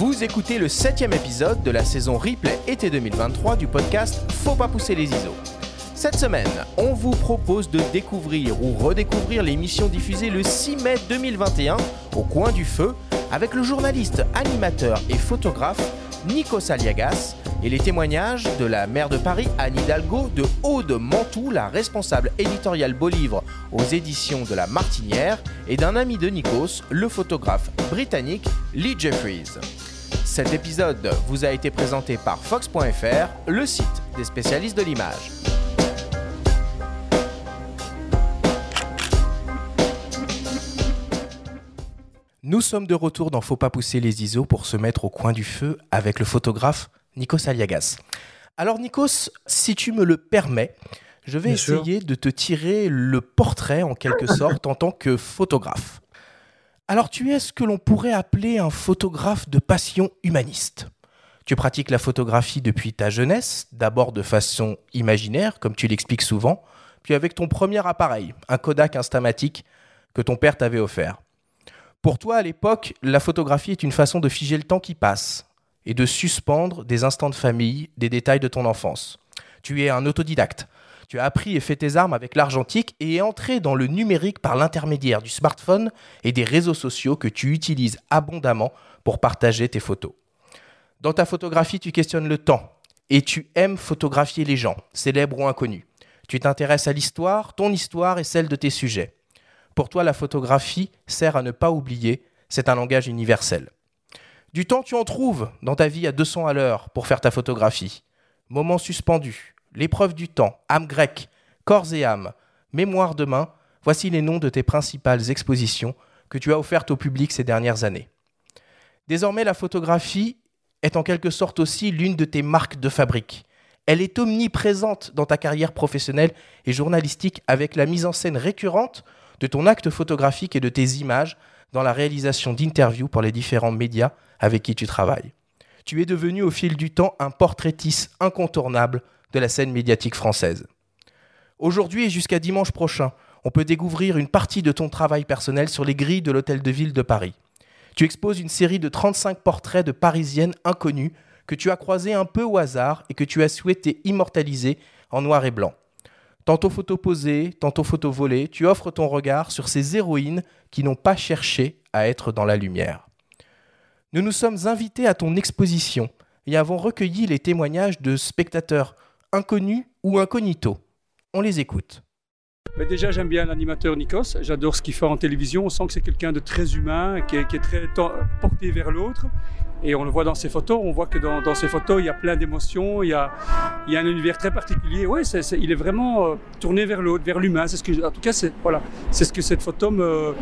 Vous écoutez le septième épisode de la saison replay été 2023 du podcast Faut pas pousser les ISO. Cette semaine, on vous propose de découvrir ou redécouvrir l'émission diffusée le 6 mai 2021 au coin du feu avec le journaliste, animateur et photographe Nikos Aliagas et les témoignages de la maire de Paris, Anne Hidalgo, de Aude Mantoux, la responsable éditoriale beau livre aux éditions de La Martinière, et d'un ami de Nikos, le photographe britannique Lee Jeffries. Cet épisode vous a été présenté par Fox.fr, le site des spécialistes de l'image. Nous sommes de retour dans Faut pas pousser les ISO pour se mettre au coin du feu avec le photographe Nikos Aliagas. Alors Nikos, si tu me le permets, je vais essayer de te tirer le portrait en quelque sorte en tant que photographe. Alors tu es ce que l'on pourrait appeler un photographe de passion humaniste. Tu pratiques la photographie depuis ta jeunesse, d'abord de façon imaginaire, comme tu l'expliques souvent, puis avec ton premier appareil, un Kodak Instamatic que ton père t'avait offert. Pour toi, à l'époque, la photographie est une façon de figer le temps qui passe, et de suspendre des instants de famille, des détails de ton enfance. Tu es un autodidacte. Tu as appris et fait tes armes avec l'argentique et es entré dans le numérique par l'intermédiaire du smartphone et des réseaux sociaux que tu utilises abondamment pour partager tes photos. Dans ta photographie, tu questionnes le temps et tu aimes photographier les gens, célèbres ou inconnus. Tu t'intéresses à l'histoire, ton histoire et celle de tes sujets. Pour toi, la photographie sert à ne pas oublier, c'est un langage universel. Du temps, tu en trouves dans ta vie à 200 à l'heure pour faire ta photographie. Moments suspendus, l'épreuve du temps, âme grecque, corps et âme, mémoire de main, voici les noms de tes principales expositions que tu as offertes au public ces dernières années. Désormais, la photographie est en quelque sorte aussi l'une de tes marques de fabrique. Elle est omniprésente dans ta carrière professionnelle et journalistique avec la mise en scène récurrente de ton acte photographique et de tes images dans la réalisation d'interviews pour les différents médias avec qui tu travailles. Tu es devenu au fil du temps un portraitiste incontournable de la scène médiatique française. Aujourd'hui et jusqu'à dimanche prochain, on peut découvrir une partie de ton travail personnel sur les grilles de l'Hôtel de Ville de Paris. Tu exposes une série de 35 portraits de Parisiennes inconnues que tu as croisées un peu au hasard et que tu as souhaité immortaliser en noir et blanc. Tantôt photo posée, tantôt photo volée, tu offres ton regard sur ces héroïnes qui n'ont pas cherché à être dans la lumière. Nous nous sommes invités à ton exposition et avons recueilli les témoignages de spectateurs inconnus ou incognito. On les écoute. Mais déjà, j'aime bien l'animateur Nikos. J'adore ce qu'il fait en télévision. On sent que c'est quelqu'un de très humain, qui est, très porté vers l'autre. Et on le voit dans ses photos, on voit que dans, ses photos, il y a plein d'émotions, il, y a, il y a un univers très particulier. C'est, il est vraiment euh, tourné vers l'autre, vers l'humain. C'est ce que, en tout cas, c'est, voilà, c'est ce que cette photo me,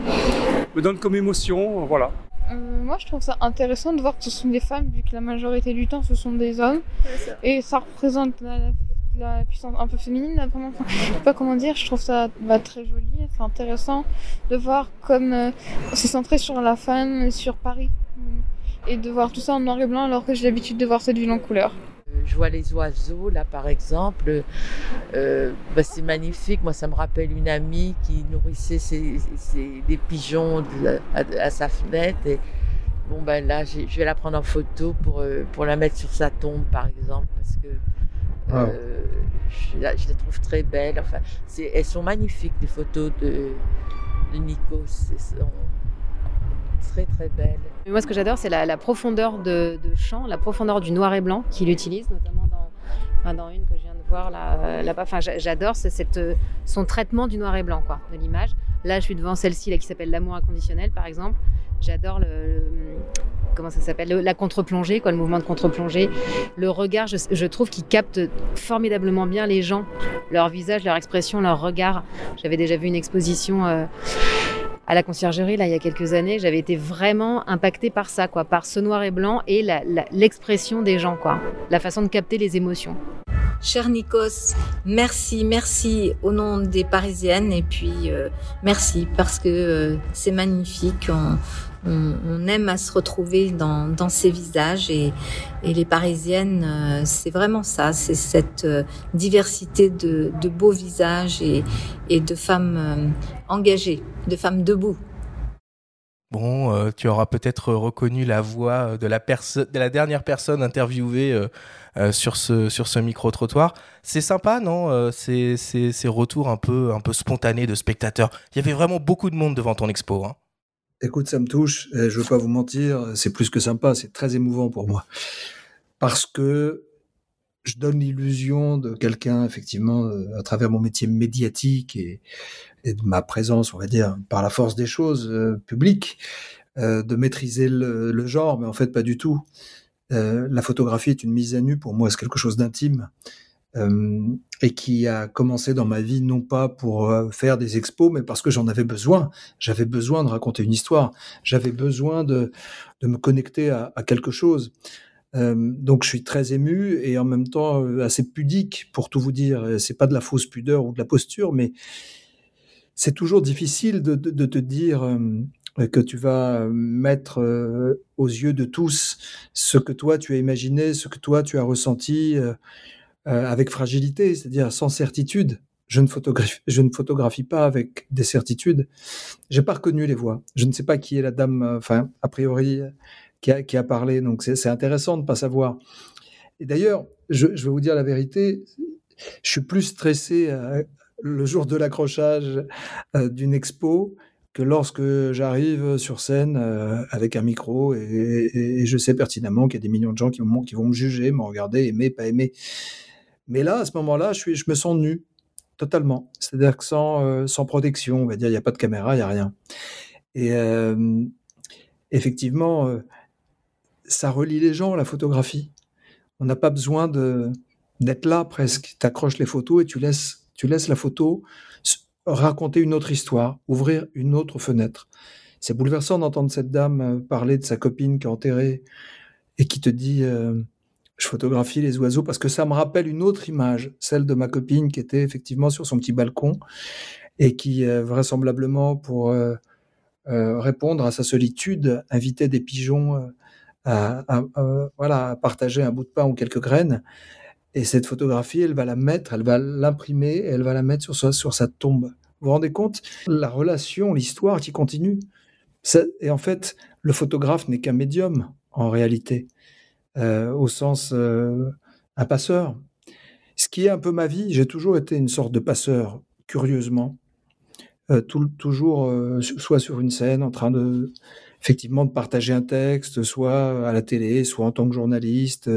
me donne comme émotion. Voilà. Euh, moi, je trouve ça intéressant de voir que ce sont des femmes, vu que la majorité du temps, ce sont des hommes. Ouais, et ça représente la, la, puissance un peu féminine, là, vraiment. Enfin, je sais pas comment dire, je trouve ça bah, très joli. C'est intéressant de voir comme euh, c'est centré sur la femme, sur Paris et de voir tout ça en noir et blanc alors que j'ai l'habitude de voir cette ville en couleur. Je vois les oiseaux là par exemple, euh, bah, c'est magnifique. Moi ça me rappelle une amie qui nourrissait ses, ses, des pigeons de, à, à, sa fenêtre. Et, bon ben là je vais la prendre en photo pour, euh, pour la mettre sur sa tombe par exemple parce que euh, wow. je, la, je, la, trouve très belle. Enfin, elles sont magnifiques les photos de, de Nikos. Sont, très très belle. Mais moi, ce que j'adore, c'est la, la, profondeur de, de, champ, la profondeur du noir et blanc qu'il utilise, notamment dans, enfin, dans, une que je viens de voir là, là-bas. Enfin, j'adore cette, son traitement du noir et blanc, quoi, de l'image. Là, je suis devant celle-ci qui s'appelle L'amour inconditionnel, par exemple. J'adore le, comment ça s'appelle la contre-plongée, quoi, le mouvement de contre-plongée. Le regard, je, trouve qu'il capte formidablement bien les gens, leur visage, leur expression, leur regard. J'avais déjà vu une exposition. Euh, à la conciergerie là il y a quelques années, j'avais été vraiment impactée par ça quoi, par ce noir et blanc et l'expression des gens quoi, la façon de capter les émotions. Cher Nikos, merci, merci au nom des Parisiennes et puis euh, merci parce que euh, c'est magnifique. On, aime à se retrouver dans, ces visages et, les Parisiennes, euh, c'est vraiment ça, c'est cette euh, diversité de, beaux visages et, de femmes euh, engagées, de femmes debout. Bon, tu auras peut-être reconnu la voix de la, de la dernière personne interviewée sur ce, sur ce micro-trottoir. C'est sympa, non ces, ces, retours un peu, un peu spontanés de spectateurs? Il y avait vraiment beaucoup de monde devant ton expo. Hein. Écoute, ça me touche. Je ne veux pas vous mentir, c'est plus que sympa, c'est très émouvant pour moi. Parce que je donne l'illusion de quelqu'un, effectivement, à travers mon métier médiatique et, de ma présence, on va dire, par la force des choses euh, publiques, euh, de maîtriser le, genre, mais en fait pas du tout. Euh, la photographie est une mise à nu pour moi, c'est quelque chose d'intime et qui a commencé dans ma vie non pas pour faire des expos, mais parce que j'en avais besoin. J'avais besoin de raconter une histoire. J'avais besoin de, de me connecter à, quelque chose. donc je suis très ému et en même temps assez pudique pour tout vous dire. C'est pas de la fausse pudeur ou de la posture, mais c'est toujours difficile de, te dire euh, que tu vas mettre euh, aux yeux de tous ce que toi tu as imaginé, ce que toi tu as ressenti euh, avec fragilité, c'est-à-dire sans certitude. Je ne, photographie, pas avec des certitudes. J'ai pas reconnu les voix. Je ne sais pas qui est la dame, enfin, a priori, qui a, qui a parlé. Donc, c'est intéressant de ne pas savoir. Et d'ailleurs, je, vais vous dire la vérité, je suis plus stressé le jour de l'accrochage euh, d'une expo que lorsque j'arrive sur scène euh, avec un micro et, je sais pertinemment qu'il y a des millions de gens qui vont me juger, me regarder, aimer, pas aimer. Mais là, à ce moment-là, je, me sens nu, totalement. C'est-à-dire que sans, euh, protection, on va dire, il n'y a pas de caméra, il n'y a rien. Et effectivement, ça relie les gens, la photographie. On n'a pas besoin d'être là presque. Tu accroches les photos et tu laisses la photo raconter une autre histoire, ouvrir une autre fenêtre. C'est bouleversant d'entendre cette dame euh, parler de sa copine qui est enterrée et qui te dit euh, je photographie les oiseaux parce que ça me rappelle une autre image, celle de ma copine qui était effectivement sur son petit balcon et qui euh, vraisemblablement pour répondre à sa solitude invitait des pigeons à, voilà, à partager un bout de pain ou quelques graines et cette photographie, elle va la mettre, elle va l'imprimer, et elle va la mettre sur sa, sur sa tombe. Vous vous rendez compte La relation, l'histoire qui continue. et en fait, le photographe n'est qu'un médium, en réalité, euh, au sens euh, un passeur. Ce qui est un peu ma vie, j'ai toujours été une sorte de passeur, curieusement. Euh, toujours soit sur une scène en train de effectivement de partager un texte, soit à la télé, soit en tant que journaliste,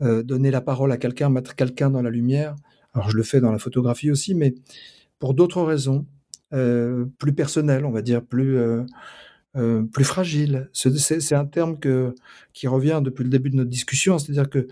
donner la parole à quelqu'un, mettre quelqu'un dans la lumière. Alors je le fais dans la photographie aussi, mais pour d'autres raisons, plus personnelles, on va dire, plus euh, plus fragile. C'est un terme qui revient depuis le début de notre discussion, c'est-à-dire que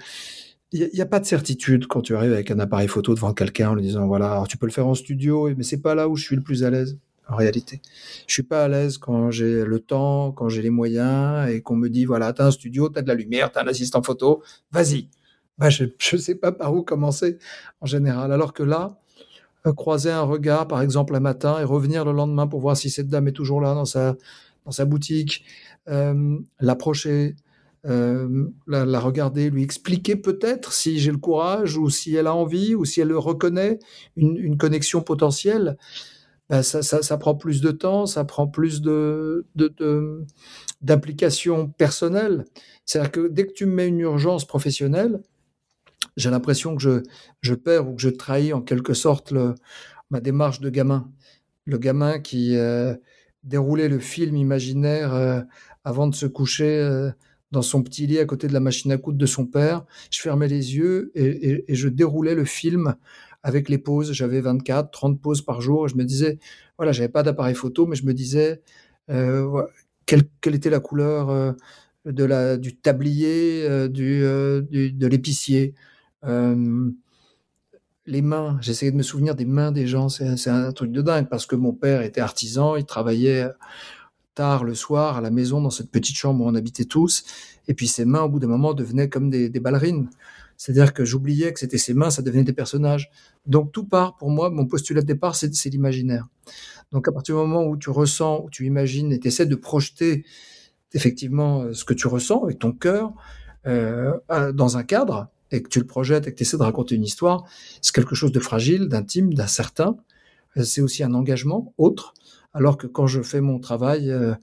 il n'y a, pas de certitude quand tu arrives avec un appareil photo devant quelqu'un en lui disant voilà, tu peux le faire en studio, mais c'est pas là où je suis le plus à l'aise en réalité. Je suis pas à l'aise quand j'ai le temps, quand j'ai les moyens et qu'on me dit voilà, tu as un studio, tu as de la lumière, tu as un assistant photo, vas-y, bah, je ne sais pas par où commencer en général. Alors que là, euh, croiser un regard, par exemple, un matin et revenir le lendemain pour voir si cette dame est toujours là dans sa, dans sa boutique, euh, l'approcher, euh, la, regarder, lui expliquer peut-être si j'ai le courage ou si elle a envie ou si elle le reconnaît, une, connexion potentielle. Ben ça, ça, prend plus de temps, ça prend plus de, d'implication personnelle. C'est-à-dire que dès que tu me mets une urgence professionnelle, j'ai l'impression que je, je, perds ou que je trahis en quelque sorte le, ma démarche de gamin. Le gamin qui euh, déroulait le film imaginaire euh, avant de se coucher euh, dans son petit lit à côté de la machine à coudre de son père. Je fermais les yeux et, je déroulais le film avec les pauses. J'avais 24, 30 pauses par jour. Je me disais, voilà, j'avais pas d'appareil photo, mais je me disais quelle, quelle, était la couleur de la, du tablier, du, de l'épicier les mains, j'essayais de me souvenir des mains des gens, c'est un truc de dingue parce que mon père était artisan, il travaillait tard le soir à la maison dans cette petite chambre où on habitait tous, et puis ses mains au bout d'un moment devenaient comme des, ballerines. C'est-à-dire que j'oubliais que c'était ses mains, ça devenait des personnages. Donc tout part pour moi, mon postulat de départ, c'est l'imaginaire. Donc à partir du moment où tu ressens, où tu imagines et tu essaies de projeter effectivement ce que tu ressens avec ton cœur euh, dans un cadre, et que tu le projettes et que tu essaies de raconter une histoire, c'est quelque chose de fragile, d'intime, d'incertain. Euh, c'est aussi un engagement autre. Alors que quand je fais mon travail, euh,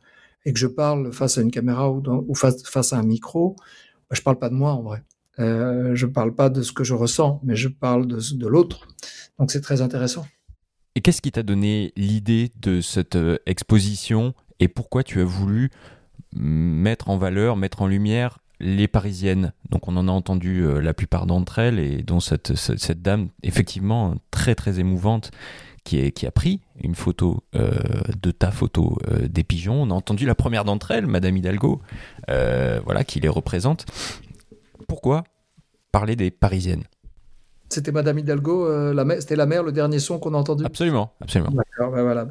et que je parle face à une caméra ou, face, à un micro, bah, je parle pas de moi en vrai. Euh, je parle pas de ce que je ressens, mais je parle de, de l'autre. Donc c'est très intéressant. Et qu'est-ce qui t'a donné l'idée de cette euh, exposition et pourquoi tu as voulu mettre en valeur, mettre en lumière les Parisiennes. Donc on en a entendu euh, la plupart d'entre elles et dont cette, cette, dame effectivement très très émouvante qui, est, qui a pris une photo euh, de ta photo des pigeons. On a entendu la première d'entre elles, Madame Hidalgo, voilà, qui les représente. Pourquoi parler des Parisiennes? C'était Madame Hidalgo, euh, c'était la mère, le dernier son qu'on a entendu? Absolument, absolument. D'accord, ben voilà.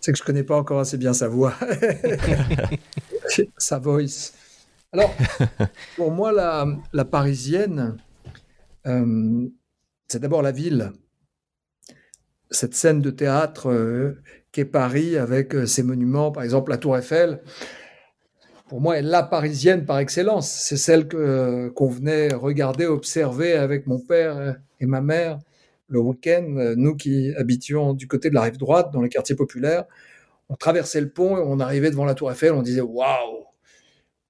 C'est que je connais pas encore assez bien sa voix, sa voice. Alors, pour moi, la, parisienne, euh, c'est d'abord la ville. Cette scène de théâtre euh, qu'est Paris avec ses monuments, par exemple la Tour Eiffel, pour moi, est la parisienne par excellence. C'est celle que qu'on venait regarder, observer avec mon père et ma mère le week-end. Nous qui habitions du côté de la rive droite, dans les quartiers populaires, on traversait le pont, on arrivait devant la Tour Eiffel, on disait waouh.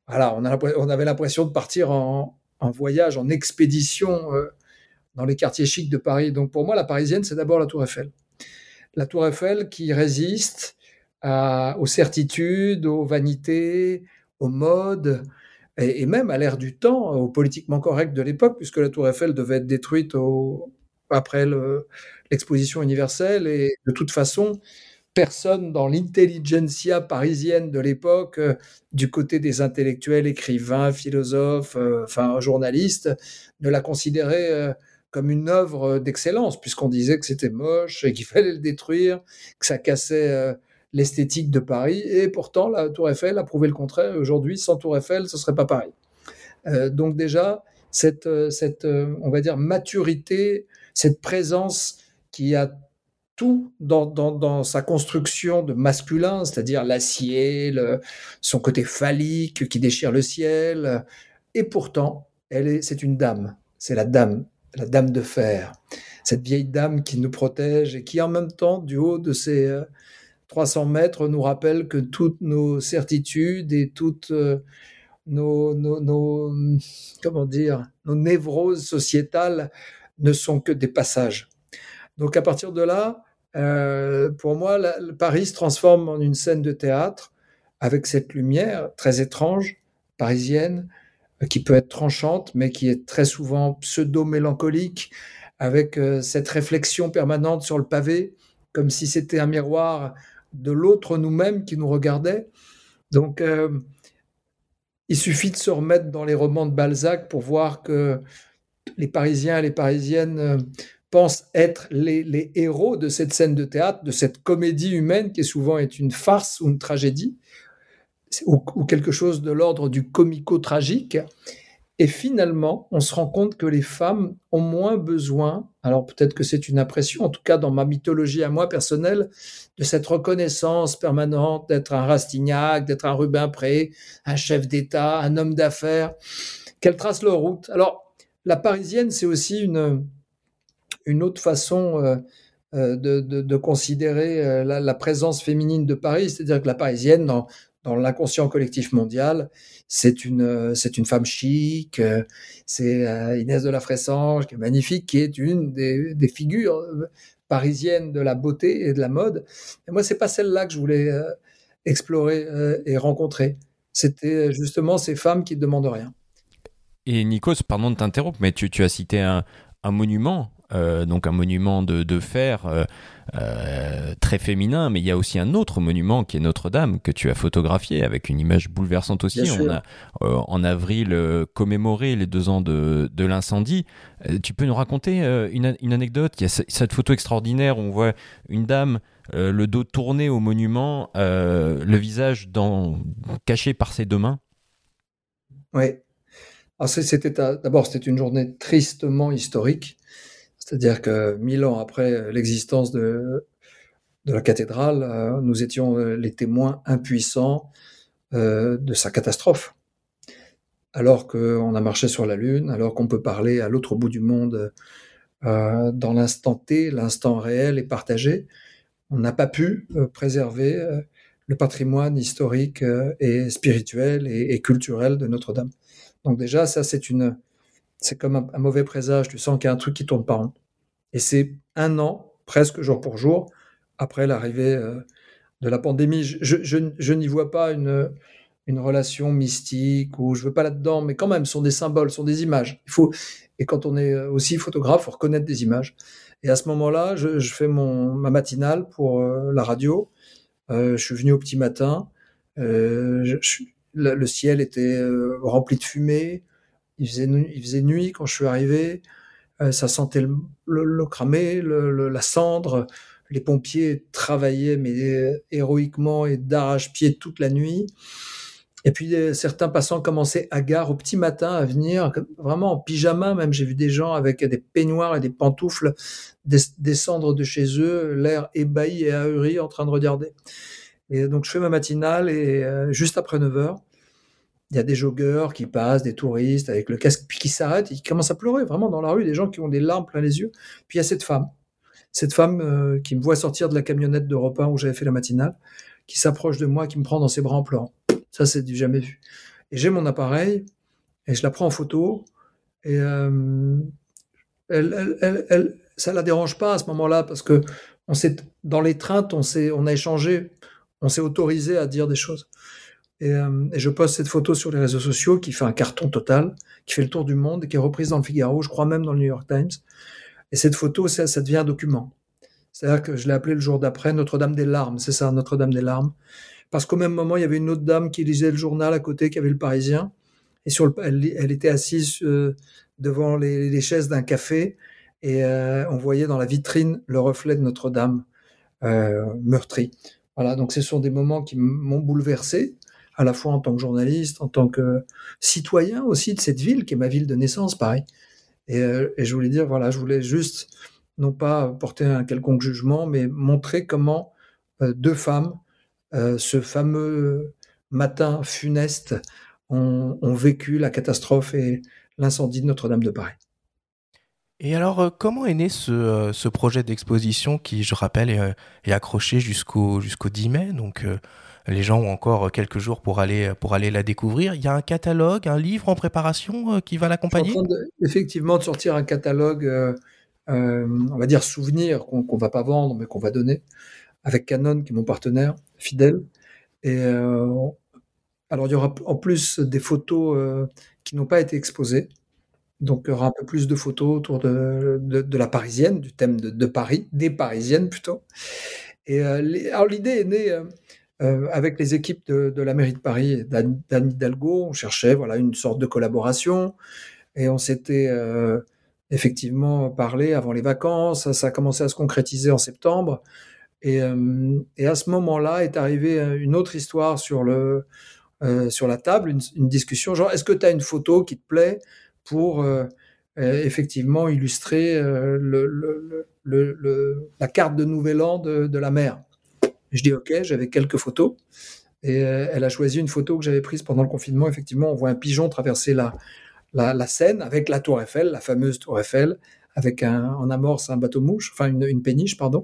Voilà, on, avait l'impression de partir en, voyage, en expédition euh, dans les quartiers chics de Paris. Donc pour moi, la parisienne, c'est d'abord la Tour Eiffel. La Tour Eiffel qui résiste aux certitudes, aux vanités, aux modes et, même à l'ère du temps, au politiquement correct de l'époque, puisque la Tour Eiffel devait être détruite après l'exposition universelle. Et de toute façon, personne dans l'intelligentsia parisienne de l'époque, euh, du côté des intellectuels, écrivains, philosophes, euh, enfin journalistes, ne la considérait euh, comme une œuvre d'excellence, puisqu'on disait que c'était moche et qu'il fallait le détruire, que ça cassait l'esthétique de Paris. Et pourtant, la Tour Eiffel a prouvé le contraire. Aujourd'hui, sans Tour Eiffel, ce serait pas. Euh, donc déjà, cette, cette on va dire, maturité, cette présence qui a tout dans, sa construction de masculin, c'est-à-dire l'acier, son côté phallique qui déchire le ciel. Et pourtant, elle est, c'est une dame. C'est la dame, la dame de fer. Cette vieille dame qui nous protège et qui, en même temps, du haut de ses, 300 mètres nous rappelle que toutes nos certitudes et toutes euh, nos, comment dire, nos névroses sociétales ne sont que des passages. Donc à partir de là, euh, pour moi, Paris se transforme en une scène de théâtre avec cette lumière très étrange, parisienne, qui peut être tranchante, mais qui est très souvent pseudo-mélancolique, avec euh, cette réflexion permanente sur le pavé, comme si c'était un miroir de l'autre nous-mêmes qui nous regardait. Donc, euh, il suffit de se remettre dans les romans de Balzac pour voir que les Parisiens et les Parisiennes pensent être les, héros de cette scène de théâtre, de cette comédie humaine qui souvent est une farce ou une tragédie, ou quelque chose de l'ordre du comico-tragique. Et finalement, on se rend compte que les femmes ont moins besoin, alors peut-être que c'est une impression, en tout cas dans ma mythologie à moi personnelle, de cette reconnaissance permanente d'être un Rastignac, d'être un Rubempré, un chef d'État, un homme d'affaires, qu'elles tracent leur route. Alors, la parisienne, c'est aussi une, une autre façon euh, euh, de, de, considérer euh, la, présence féminine de Paris, c'est-à-dire que la parisienne, dans, dans l'inconscient collectif mondial, c'est une, c'est une femme chic, c'est Inès de la Fressange, qui est magnifique, qui est une des, des, figures parisiennes de la beauté et de la mode. Et moi, c'est pas celle-là que je voulais explorer et rencontrer. C'était justement ces femmes qui ne demandent rien. Et Nikos, pardon de t'interrompre, mais tu, tu as cité un, un monument donc un monument de, fer euh, euh, très féminin, mais il y a aussi un autre monument qui est Notre-Dame que tu as photographié avec une image bouleversante aussi. On a en avril commémoré les deux ans de, l'incendie. tu peux nous raconter une, anecdote? Il y a cette photo extraordinaire où on voit une dame le dos tourné au monument, le visage dans, caché par ses deux mains. Oui. D'abord c'était une journée tristement historique c'est-à-dire que mille ans après l'existence de, la cathédrale, euh, nous étions euh, les témoins impuissants euh, de sa catastrophe. Alors qu'on a marché sur la Lune, alors qu'on peut parler à l'autre bout du monde dans l'instant T, l'instant réel et partagé, on n'a pas pu préserver le patrimoine historique et spirituel et, culturel de Notre-Dame. Donc déjà, ça c'est une, c'est comme un, mauvais présage. Tu sens qu'il y a un truc qui tourne pas rond. Et c'est un an, presque jour pour jour, après l'arrivée de la pandémie. Je, n'y vois pas une, relation mystique ou je veux pas là-dedans, mais quand même, ce sont des symboles, ce sont des images. Il faut, et quand on est aussi photographe, il faut reconnaître des images. Et à ce moment-là, je, fais mon, ma matinale pour euh, la radio. Euh, je suis venu au petit matin. Euh, le, ciel était rempli de fumée. Il faisait, nuit quand je suis arrivé. ça sentait le, le cramé, la cendre les pompiers travaillaient mais euh, héroïquement et d'arrache-pied toute la nuit. Et puis euh, certains passants commençaient à gare au petit matin à venir, vraiment en pyjama même. J'ai vu des gens avec des peignoirs et des pantoufles descendre de chez eux, l'air ébahi et ahuri en train de regarder. Et donc je fais ma matinale et euh, juste après 9 heures, il y a des joggeurs qui passent, des touristes avec le casque, puis qui s'arrêtent, ils commencent à pleurer vraiment dans la rue, des gens qui ont des larmes plein les yeux. Puis il y a cette femme cette femme euh, qui me voit sortir de la camionnette d'Europe 1 où j'avais fait la matinale, qui s'approche de moi, qui me prend dans ses bras en pleurant. Ça, c'est du jamais vu. Et j'ai mon appareil et je la prends en photo et euh, elle, elle, elle, ça la dérange pas à ce moment-là parce que on dans l'étreinte, on on a échangé, on s'est autorisé à dire des choses. Et, euh, et, je poste cette photo sur les réseaux sociaux qui fait un carton total, qui fait le tour du monde et qui est reprise dans le Figaro, je crois même dans le New York Times. Et cette photo, ça, devient un document. C'est-à-dire que je l'ai appelé le jour d'après Notre-Dame des larmes, c'est ça, Notre-Dame des larmes. Parce qu'au même moment, il y avait une autre dame qui lisait le journal à côté, qui avait le Parisien. Et sur le, elle, était assise euh, devant les, chaises d'un café et euh, on voyait dans la vitrine le reflet de Notre-Dame meurtrie. Voilà, donc ce sont des moments qui m'ont bouleversé, à la fois en tant que journaliste, en tant que citoyen aussi de cette ville, qui est ma ville de naissance. Euh, et, je voulais dire, voilà, je voulais juste, non pas porter un quelconque jugement, mais montrer comment euh, deux femmes, euh, ce fameux matin funeste, ont, vécu la catastrophe et l'incendie de Notre-Dame de Paris. Et alors, comment est né ce, projet d'exposition qui, je rappelle, est, accroché jusqu'au jusqu'au 10 mai donc les gens ont encore quelques jours pour aller, pour aller la découvrir. Il y a un catalogue, un livre en préparation euh, qui va l'accompagner? Effectivement, de sortir un catalogue, euh, euh, on va dire souvenir, qu'on ne va pas vendre, mais qu'on va donner, avec Canon, qui est mon partenaire fidèle. Et alors, il y aura en plus des photos qui n'ont pas été exposées. Donc, il y aura un peu plus de photos autour de, de, la parisienne, du thème de, Paris, des parisiennes plutôt. Et alors, l'idée est née euh, avec les équipes de, la mairie de Paris, d'Anne Hidalgo, on cherchait voilà une sorte de collaboration. Et on s'était euh, effectivement parlé avant les vacances. Ça, a commencé à se concrétiser en septembre. Et, euh, à ce moment-là est arrivée une autre histoire sur le sur la table, une, discussion genre est-ce que tu as une photo qui te plaît pour effectivement illustrer la carte de Nouvel An de, de la mer? Je dis OK, j'avais quelques photos. Et euh, elle a choisi une photo que j'avais prise pendant le confinement. Effectivement, on voit un pigeon traverser la, Seine avec la tour Eiffel, la fameuse tour Eiffel, avec un, en amorce un bateau-mouche, enfin une, péniche, pardon.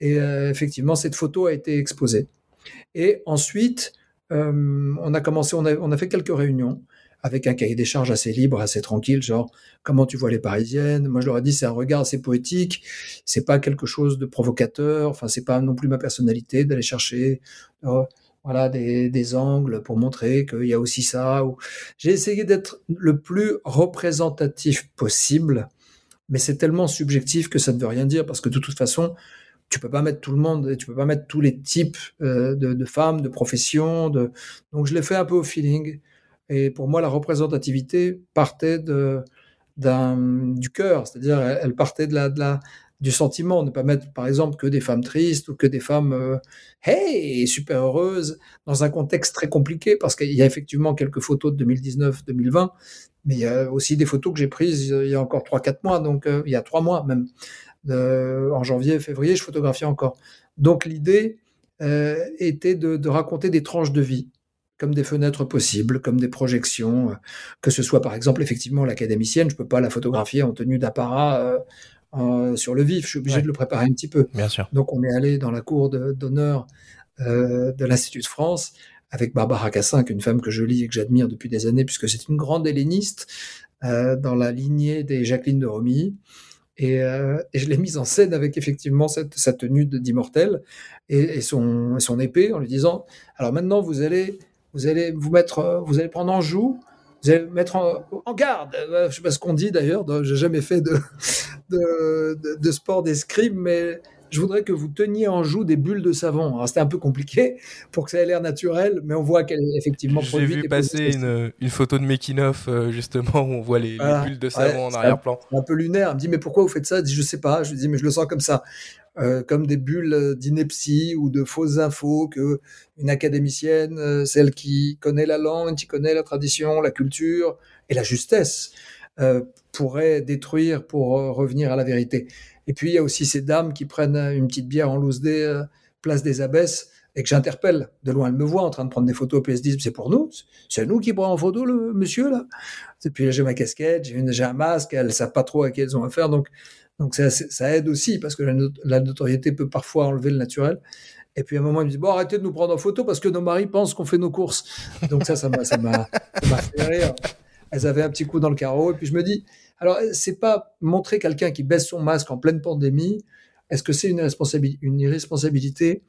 Et euh, effectivement, cette photo a été exposée. Et ensuite, euh, on a commencé, on a fait quelques réunions avec un cahier des charges assez libre, assez tranquille, genre comment tu vois les Parisiennes? Moi, je leur ai dit c'est un regard assez poétique, c'est pas quelque chose de provocateur. Enfin, c'est pas non plus ma personnalité d'aller chercher. Euh, voilà des, angles pour montrer qu'il y a aussi ça. J'ai essayé d'être le plus représentatif possible, mais c'est tellement subjectif que ça ne veut rien dire parce que de toute façon, tu peux pas mettre tout le monde, tu peux pas mettre tous les types euh, de, femmes, de professions. Donc je l'ai fait un peu au feeling. Et pour moi, la représentativité partait de, du cœur, c'est-à-dire elle partait de la, du sentiment, ne pas mettre par exemple que des femmes tristes ou que des femmes euh, hey super heureuses dans un contexte très compliqué. Parce qu'il y a effectivement quelques photos de 2019-2020, mais il y a aussi des photos que j'ai prises il y a encore 3-4 mois, donc euh, il y a 3 mois même, en janvier, février, je photographiais encore. Donc l'idée euh, était de raconter des tranches de vie comme des fenêtres possibles, comme des projections, euh, que ce soit par exemple effectivement l'académicienne, je peux pas la photographier en tenue d'apparat euh, euh, sur le vif, je suis obligé de le préparer un petit peu. Bien sûr. Donc on est allé dans la cour d'honneur de l'Institut de France, avec Barbara Cassin, une femme que je lis et que j'admire depuis des années, puisque c'est une grande helléniste dans la lignée des Jacqueline de Romilly. Et, je l'ai mise en scène avec effectivement cette, sa tenue d'immortel et, et, son, son épée en lui disant alors maintenant vous allez vous allez vous mettre vous allez prendre en joue vous allez mettre en, garde. Je sais pas ce qu'on dit d'ailleurs. J'ai jamais fait de, de, de sport d'escrime, mais je voudrais que vous teniez en joue des bulles de savon. Alors c'était un peu compliqué pour que ça ait l'air naturel, mais on voit qu'elle est effectivement J'ai vu passer une, une, photo de making of euh, justement où on voit les, bulles de savon en arrière-plan. Un, peu lunaire. Elle me dit mais pourquoi vous faites ça? Je dis je sais pas. Je lui dis mais je le sens comme ça. Euh, comme des bulles d'ineptie ou de fausses infos que une académicienne, euh, celle qui connaît la langue, qui connaît la tradition, la culture et la justesse, pourrait détruire pour revenir à la vérité. Et puis, il y a aussi ces dames qui prennent une petite bière en loose euh, place des abbesses, et que j'interpelle. De loin, elles me voient en train de prendre des photos, puis elles se disent, c'est pour nous, c'est nous qui prenons en photo le monsieur, là. Et puis, j'ai ma casquette, j'ai un masque, elles ne savent pas trop à qui elles ont affaire, donc, donc ça, aide aussi, parce que la, notoriété peut parfois enlever le naturel. Et puis à un moment, ils me disent Bon, arrêtez de nous prendre en photo parce que nos maris pensent qu'on fait nos courses. Donc ça, ça m'a fait rire. Elles avaient un petit coup dans le carreau. Et puis je me dis alors, c'est pas montrer quelqu'un qui baisse son masque en pleine pandémie. Est-ce que c'est une, une irresponsabilité?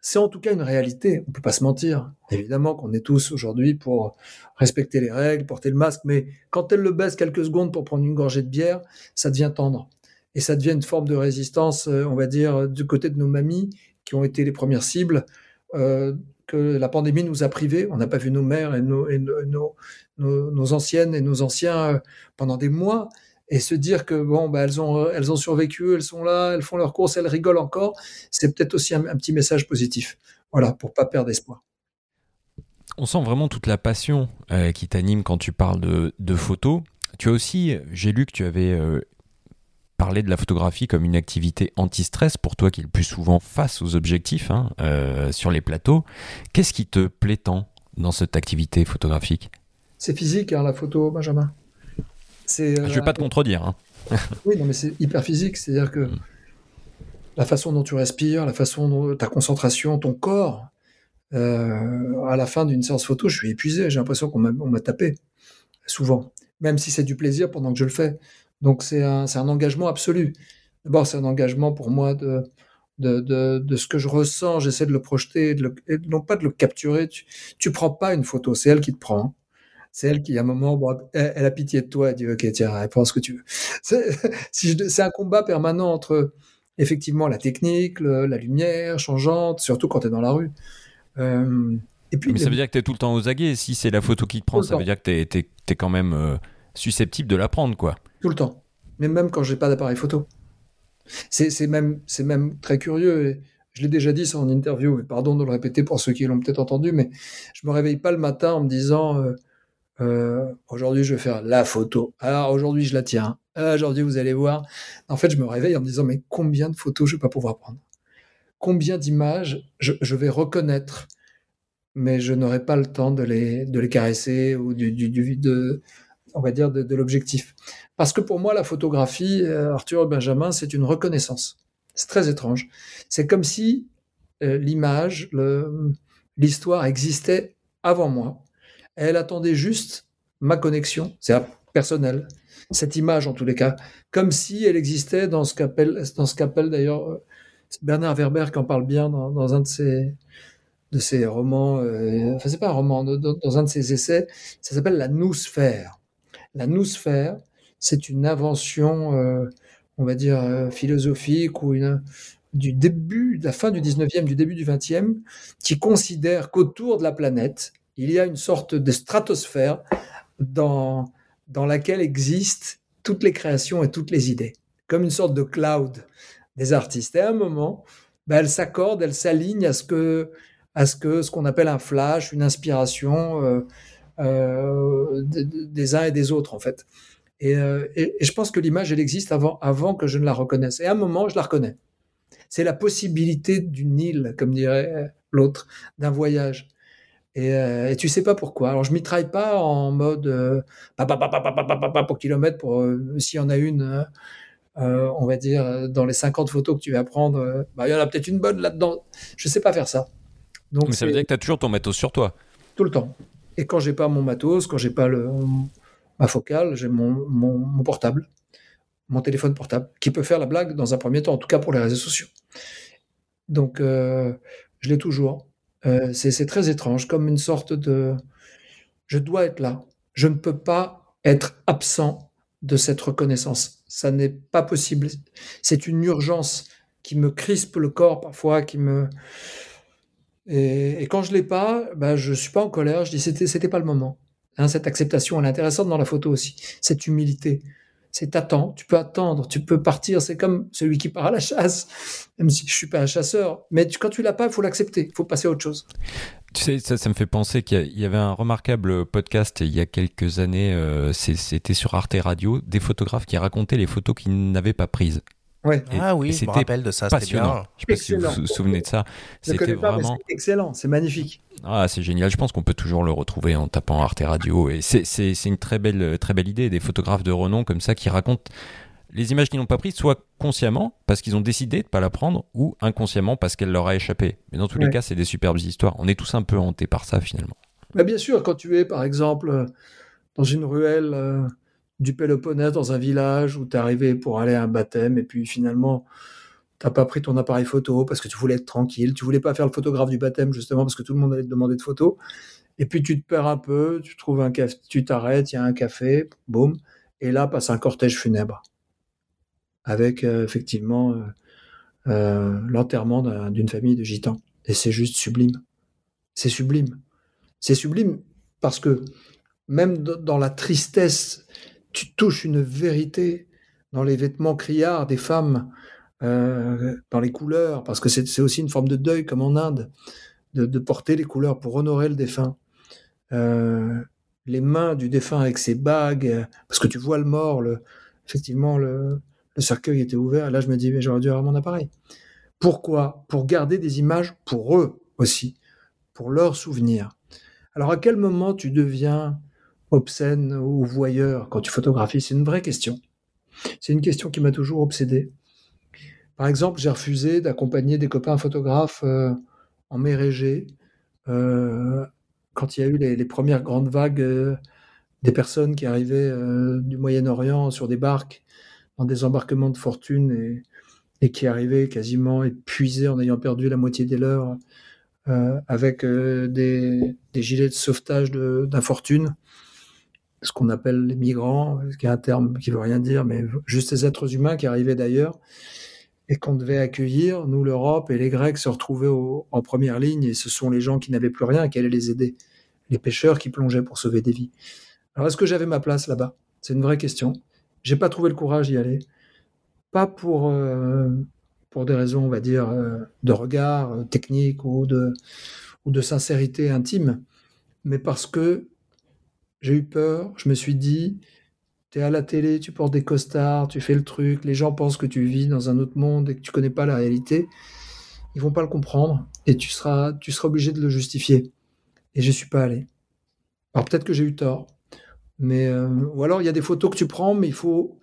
C'est en tout cas une réalité. On peut pas se mentir. Évidemment qu'on est tous aujourd'hui pour respecter les règles, porter le masque, mais quand elle le baisse quelques secondes pour prendre une gorgée de bière, ça devient tendre. Et ça devient une forme de résistance, euh, on va dire, du côté de nos mamies qui ont été les premières cibles. Euh, que la pandémie nous a privés. On n'a pas vu nos mères et nos, nos, nos, anciennes et nos anciens euh, pendant des mois. Et se dire que bon, bah, elles, ont, elles ont survécu, elles sont là, elles font leurs courses, elles rigolent encore, c'est peut-être aussi un, petit message positif. Voilà, pour pas perdre espoir. On sent vraiment toute la passion qui t'anime quand tu parles de, de, photos. Tu as aussi, j'ai lu que tu avais parler de la photographie comme une activité anti-stress pour toi qui est le plus souvent face aux objectifs hein, euh, sur les plateaux. Qu'est-ce qui te plaît tant dans cette activité photographique? C'est physique, hein, la photo, Benjamin. C'est, Je vais pas te contredire. Hein. oui, non, mais c'est hyper physique. C'est-à-dire que mm. la façon dont tu respires, la façon dont ta concentration, ton corps, euh, à la fin d'une séance photo, je suis épuisé. J'ai l'impression qu'on m'a tapé, souvent. Même si c'est du plaisir pendant que je le fais. Donc c'est un, un, engagement absolu. D'abord, c'est un engagement pour moi de, de, de, de, ce que je ressens, j'essaie de le projeter, de le, non pas de le capturer. Tu, tu prends pas une photo, c'est elle qui te prend. C'est elle qui, à un moment, bon, elle, a pitié de toi, elle dit Ok, tiens, prends ce que tu veux. C'est un combat permanent entre effectivement la technique, la lumière changeante, surtout quand tu es dans la rue. Euh, et puis, Mais ça veut dire que tu es tout le temps aux aguets. Si c'est la photo qui te prend, ça veut dire que tu es, es, es, quand même. Euh, susceptible de la prendre, quoi. Tout le temps. Mais même quand j'ai pas d'appareil photo. C'est même, très curieux. je l'ai déjà dit en interview, et pardon de le répéter pour ceux qui l'ont peut-être entendu, mais je me réveille pas le matin en me disant euh, euh, aujourd'hui je vais faire la photo. Alors aujourd'hui je la tiens. Ah, aujourd'hui vous allez voir. En fait, je me réveille en me disant mais combien de photos je vais pas pouvoir prendre? Combien d'images je, vais reconnaître, mais je n'aurai pas le temps de les, de les caresser ou du, du de, on va dire, de, l'objectif. Parce que pour moi, la photographie, euh, Arthur Benjamin, c'est une reconnaissance. C'est très étrange. C'est comme si euh, l'image, l'histoire existait avant moi. Elle attendait juste ma connexion, c'est personnel, cette image en tous les cas, comme si elle existait dans ce qu'appelle, dans d'ailleurs euh, Bernard Werber qui en parle bien dans, un de ses, de ses romans, enfin c'est pas un roman, dans, un de ses essais, ça s'appelle La noosphère. La noosphère, c'est une invention, euh, on va dire, euh, philosophique ou du début, de la fin du 19e, du début du 20e, qui considère qu'autour de la planète, il y a une sorte de stratosphère dans, dans laquelle existent toutes les créations et toutes les idées, comme une sorte de cloud des artistes. Et à un moment, ben, elle s'accorde, elle s'aligne à ce que à ce que ce qu'on appelle un flash, une inspiration, euh, euh, des uns et des autres, en fait. Euh, et, et, je pense que l'image, elle existe avant, avant que je ne la reconnaisse. Et à un moment, je la reconnais. C'est la possibilité d'une île, comme dirait l'autre, d'un voyage. Et, euh, et, tu sais pas pourquoi. Alors je mitraille pas en mode euh, pour kilomètre pour s'il y en a une, euh, on va dire dans les 50 photos que tu vas prendre, bah, il y en a peut-être une bonne là-dedans. Je sais pas faire ça. Donc, ça veut dire que tu as toujours ton matos sur toi Tout le temps. Et quand j'ai pas mon matos, quand j'ai pas ma focale, j'ai mon, mon, portable, mon téléphone portable, qui peut faire la blague dans un premier temps, en tout cas pour les réseaux sociaux. Donc, euh, je l'ai toujours. Euh, c'est très étrange, comme une sorte de... Je dois être là. Je ne peux pas être absent de cette reconnaissance. Ça n'est pas possible. C'est une urgence qui me crispe le corps parfois, qui me... Et, quand je l'ai pas, ben, je suis pas en colère. Je dis c'était c'était pas le moment. Hein, cette acceptation, elle est intéressante dans la photo aussi. Cette humilité, c'est attends. Tu peux attendre, tu peux partir. C'est comme celui qui part à la chasse, même si je suis pas un chasseur. Mais quand tu l'as pas, il faut l'accepter. Il faut passer à autre chose. Tu sais, ça, ça me fait penser qu'il y avait un remarquable podcast il y a quelques années. Euh, c'était sur Arte Radio, des photographes qui racontaient les photos qu'ils n'avaient pas prises ah oui, je me rappelle de ça. Passionnant. Je ne sais pas si vous vous souvenez de ça. C'était vraiment excellent. C'est magnifique. Ah, c'est génial. Je pense qu'on peut toujours le retrouver en tapant Arte Radio. Et c'est une très belle, très belle idée. Des photographes de renom comme ça qui racontent les images qu'ils n'ont pas prises, soit consciemment parce qu'ils ont décidé de ne pas la prendre, ou inconsciemment parce qu'elle leur a échappé. Mais dans tous les cas, c'est des superbes histoires. On est tous un peu hantés par ça finalement. Mais bien sûr, quand tu es par exemple dans une ruelle. Euh, du Péloponnèse dans un village où tu arrivé pour aller à un baptême et puis finalement t'as pas pris ton appareil photo parce que tu voulais être tranquille, tu voulais pas faire le photographe du baptême justement parce que tout le monde allait te demander de photos. Et puis tu te perds un peu, tu trouves un café, tu t'arrêtes, il y a un café, boum, et là passe un cortège funèbre avec euh, effectivement euh, euh, l'enterrement d'une famille de gitans. Et c'est juste sublime. C'est sublime. C'est sublime parce que même dans la tristesse tu touches une vérité dans les vêtements criards des femmes, euh, dans les couleurs, parce que c'est aussi une forme de deuil, comme en Inde, de, porter les couleurs pour honorer le défunt. Euh, les mains du défunt avec ses bagues, parce que tu vois le mort, le, effectivement, le, cercueil était ouvert, et là je me dis, mais j'aurais dû avoir mon appareil. Pourquoi? Pour garder des images pour eux aussi, pour leurs souvenirs. Alors à quel moment tu deviens obscène ou voyeur quand tu photographies C'est une vraie question. C'est une question qui m'a toujours obsédé. Par exemple, j'ai refusé d'accompagner des copains photographes euh, en mer Égée euh, quand il y a eu les, premières grandes vagues euh, des personnes qui arrivaient du Moyen-Orient sur des barques dans des embarquements de fortune et, qui arrivaient quasiment épuisés en ayant perdu la moitié des leurs avec des, gilets de sauvetage d'infortune ce qu'on appelle les migrants, ce qui est un terme qui veut rien dire, mais juste les êtres humains qui arrivaient d'ailleurs et qu'on devait accueillir, nous l'Europe et les Grecs se retrouvaient en première ligne et ce sont les gens qui n'avaient plus rien qui allaient les aider, les pêcheurs qui plongeaient pour sauver des vies. Alors est-ce que j'avais ma place là-bas? C'est une vraie question. J'ai pas trouvé le courage d'y aller, pas pour euh, pour des raisons, on va dire, euh, de regard euh, technique ou de ou de sincérité intime, mais parce que j'ai eu peur, je me suis dit, tu es à la télé, tu portes des costards, tu fais le truc, les gens pensent que tu vis dans un autre monde et que tu connais pas la réalité. Ils vont pas le comprendre et tu seras, tu seras obligé de le justifier. Et je suis pas allé. Alors peut-être que j'ai eu tort, mais euh, ou alors il y a des photos que tu prends, mais il faut,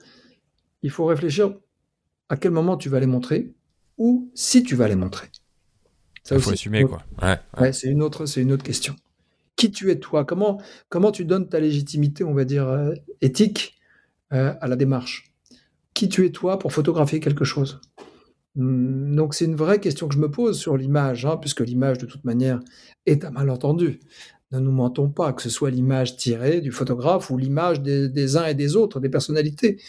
il faut réfléchir à quel moment tu vas les montrer ou si tu vas les montrer. Ça il faut assumer quoi. ouais c'est une autre, c'est une autre question qui tu es toi? Comment, comment tu donnes ta légitimité, on va dire, euh, éthique euh, à la démarche? Qui tu es toi pour photographier quelque chose? Hmm, donc c'est une vraie question que je me pose sur l'image, hein, puisque l'image de toute manière est un malentendu. Ne nous mentons pas, que ce soit l'image tirée du photographe ou l'image des, uns et des autres, des personnalités.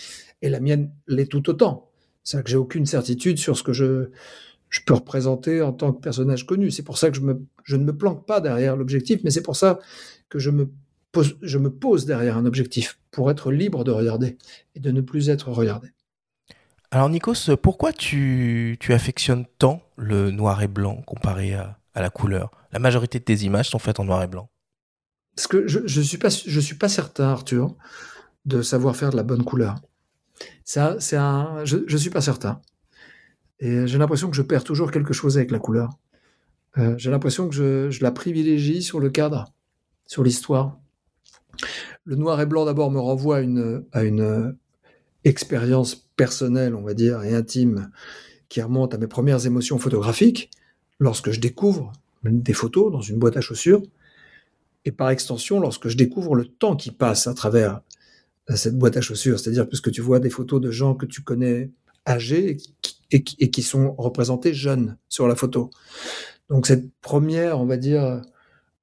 Et la mienne l'est tout autant. C'est que j'ai aucune certitude sur ce que je, je peux représenter en tant que personnage connu. C'est pour ça que je, me, je ne me planque pas derrière l'objectif, mais c'est pour ça que je me, pose, je me pose derrière un objectif, pour être libre de regarder et de ne plus être regardé. Alors Nikos, pourquoi tu, tu affectionnes tant le noir et blanc comparé à, à, la couleur? La majorité de tes images sont faites en noir et blanc. Parce que je ne je suis, pas, je suis pas certain, Arthur, de savoir faire de la bonne couleur. Ça, c'est un, je ne suis pas certain. Et j'ai l'impression que je perds toujours quelque chose avec la couleur. Euh, j'ai l'impression que je, la privilégie sur le cadre, sur l'histoire. Le noir et blanc d'abord me renvoie à une, à une expérience personnelle, on va dire, et intime, qui remonte à mes premières émotions photographiques, lorsque je découvre des photos dans une boîte à chaussures. Et par extension, lorsque je découvre le temps qui passe à travers cette boîte à chaussures, c'est-à-dire puisque tu vois des photos de gens que tu connais âgés et qui, sont représentés jeunes sur la photo. Donc cette première, on va dire,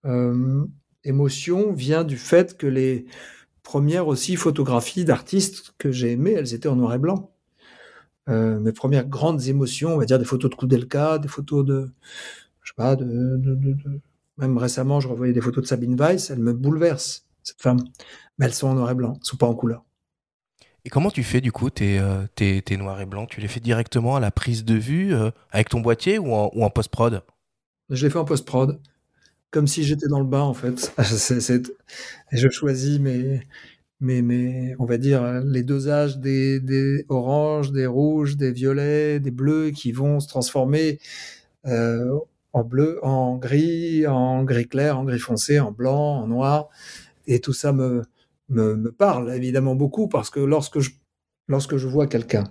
euh, émotion vient du fait que les premières aussi photographies d'artistes que j'ai aimées, elles étaient en noir et blanc. Euh, mes premières grandes émotions, on va dire des photos de Koudelka, des photos de, je sais pas, de, même récemment, je revoyais des photos de Sabine Weiss, elles me bouleversent, cette femme. Mais elles sont en noir et blanc, elles sont pas en couleur. Et comment tu fais du coup tes, euh, tes, tes, noirs et blancs? Tu les fais directement à la prise de vue avec ton boîtier ou en, ou en post-prod? Je les fais en post-prod, comme si j'étais dans le bain en fait. Je choisis mes, mes, mes, on va dire, les dosages des, des oranges, des rouges, des violets, des bleus qui vont se transformer euh, en bleu, en gris, en gris clair, en gris foncé, en blanc, en noir. Et tout ça me, me, parle évidemment beaucoup parce que lorsque je, lorsque je vois quelqu'un,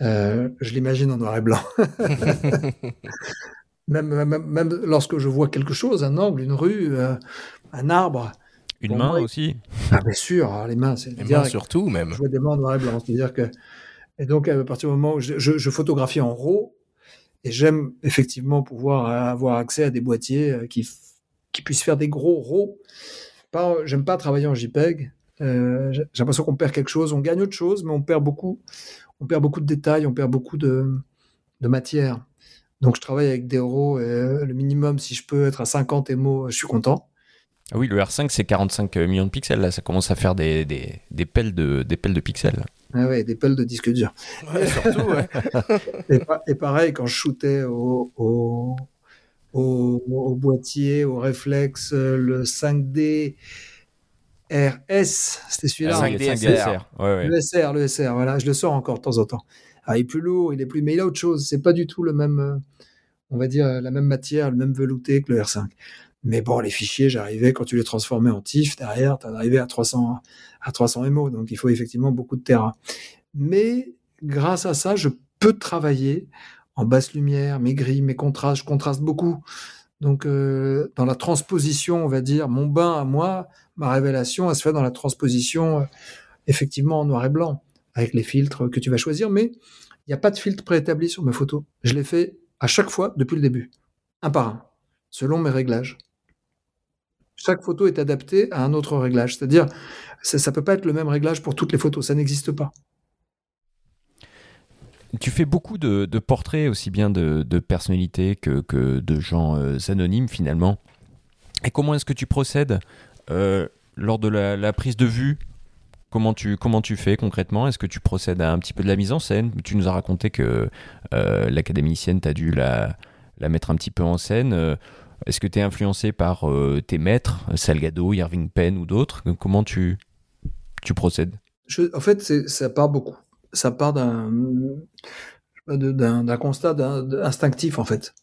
euh, je l'imagine en noir et blanc. même, même, lorsque je vois quelque chose, un angle, une rue, euh, un arbre. Une main aussi ah, Bien sûr, hein, les mains, c'est Les mains surtout même. Je vois des mains en noir et blanc. C'est-à-dire que. Et donc, à partir du moment où je, je, photographie en RAW, et j'aime effectivement pouvoir avoir accès à des boîtiers euh, qui, qui puissent faire des gros RAW j'aime pas travailler en JPEG. Euh, j'ai l'impression qu'on perd quelque chose. On gagne autre chose, mais on perd beaucoup. On perd beaucoup de détails, on perd beaucoup de, de matière. Donc je travaille avec des euros. Et le minimum, si je peux être à 50 MO, je suis content. Ah oui, le R5, c'est 45 millions de pixels. Là, ça commence à faire des, des, des pelles, de, des pelles de pixels. Ah ouais, des pelles de disque dur. surtout, ouais. et, pareil, quand je shootais au, au, au, boîtier, au réflexe, euh, le 5D RS, c'était celui-là. 5D, SR. Le SR, le SR, voilà, je le sors encore de temps en temps. Ah, il est plus lourd, il est plus, mais il a autre chose. C'est pas du tout le même, euh, on va dire, la même matière, le même velouté que le R5. Mais bon, les fichiers, j'arrivais, quand tu les transformais en TIFF, derrière, tu arrivais à 300, à 300 MO. Donc, il faut effectivement beaucoup de terrain. Mais grâce à ça, je peux travailler en basse lumière, mes gris, mes contrastes, je contraste beaucoup. Donc, euh, dans la transposition, on va dire, mon bain à moi, ma révélation, elle se fait dans la transposition, euh, effectivement, en noir et blanc, avec les filtres que tu vas choisir. Mais il n'y a pas de filtre préétabli sur mes photos. Je les fais à chaque fois depuis le début, un par un, selon mes réglages. Chaque photo est adaptée à un autre réglage. C'est-à-dire, ça ne peut pas être le même réglage pour toutes les photos. Ça n'existe pas. Tu fais beaucoup de, portraits, aussi bien de, personnalités que, de gens euh, anonymes finalement. Et comment est-ce que tu procèdes euh, lors de la, prise de vue Comment tu, comment tu fais concrètement? Est-ce que tu procèdes à un petit peu de la mise en scène? Tu nous as raconté que euh, l'académicienne, tu as dû la, la, mettre un petit peu en scène. Est-ce que tu es influencé par tes maîtres, Salgado, Irving Penn ou d'autres? Comment tu, tu procèdes? En fait, ça part beaucoup. Ça part d'un d'un constat instinctif en fait.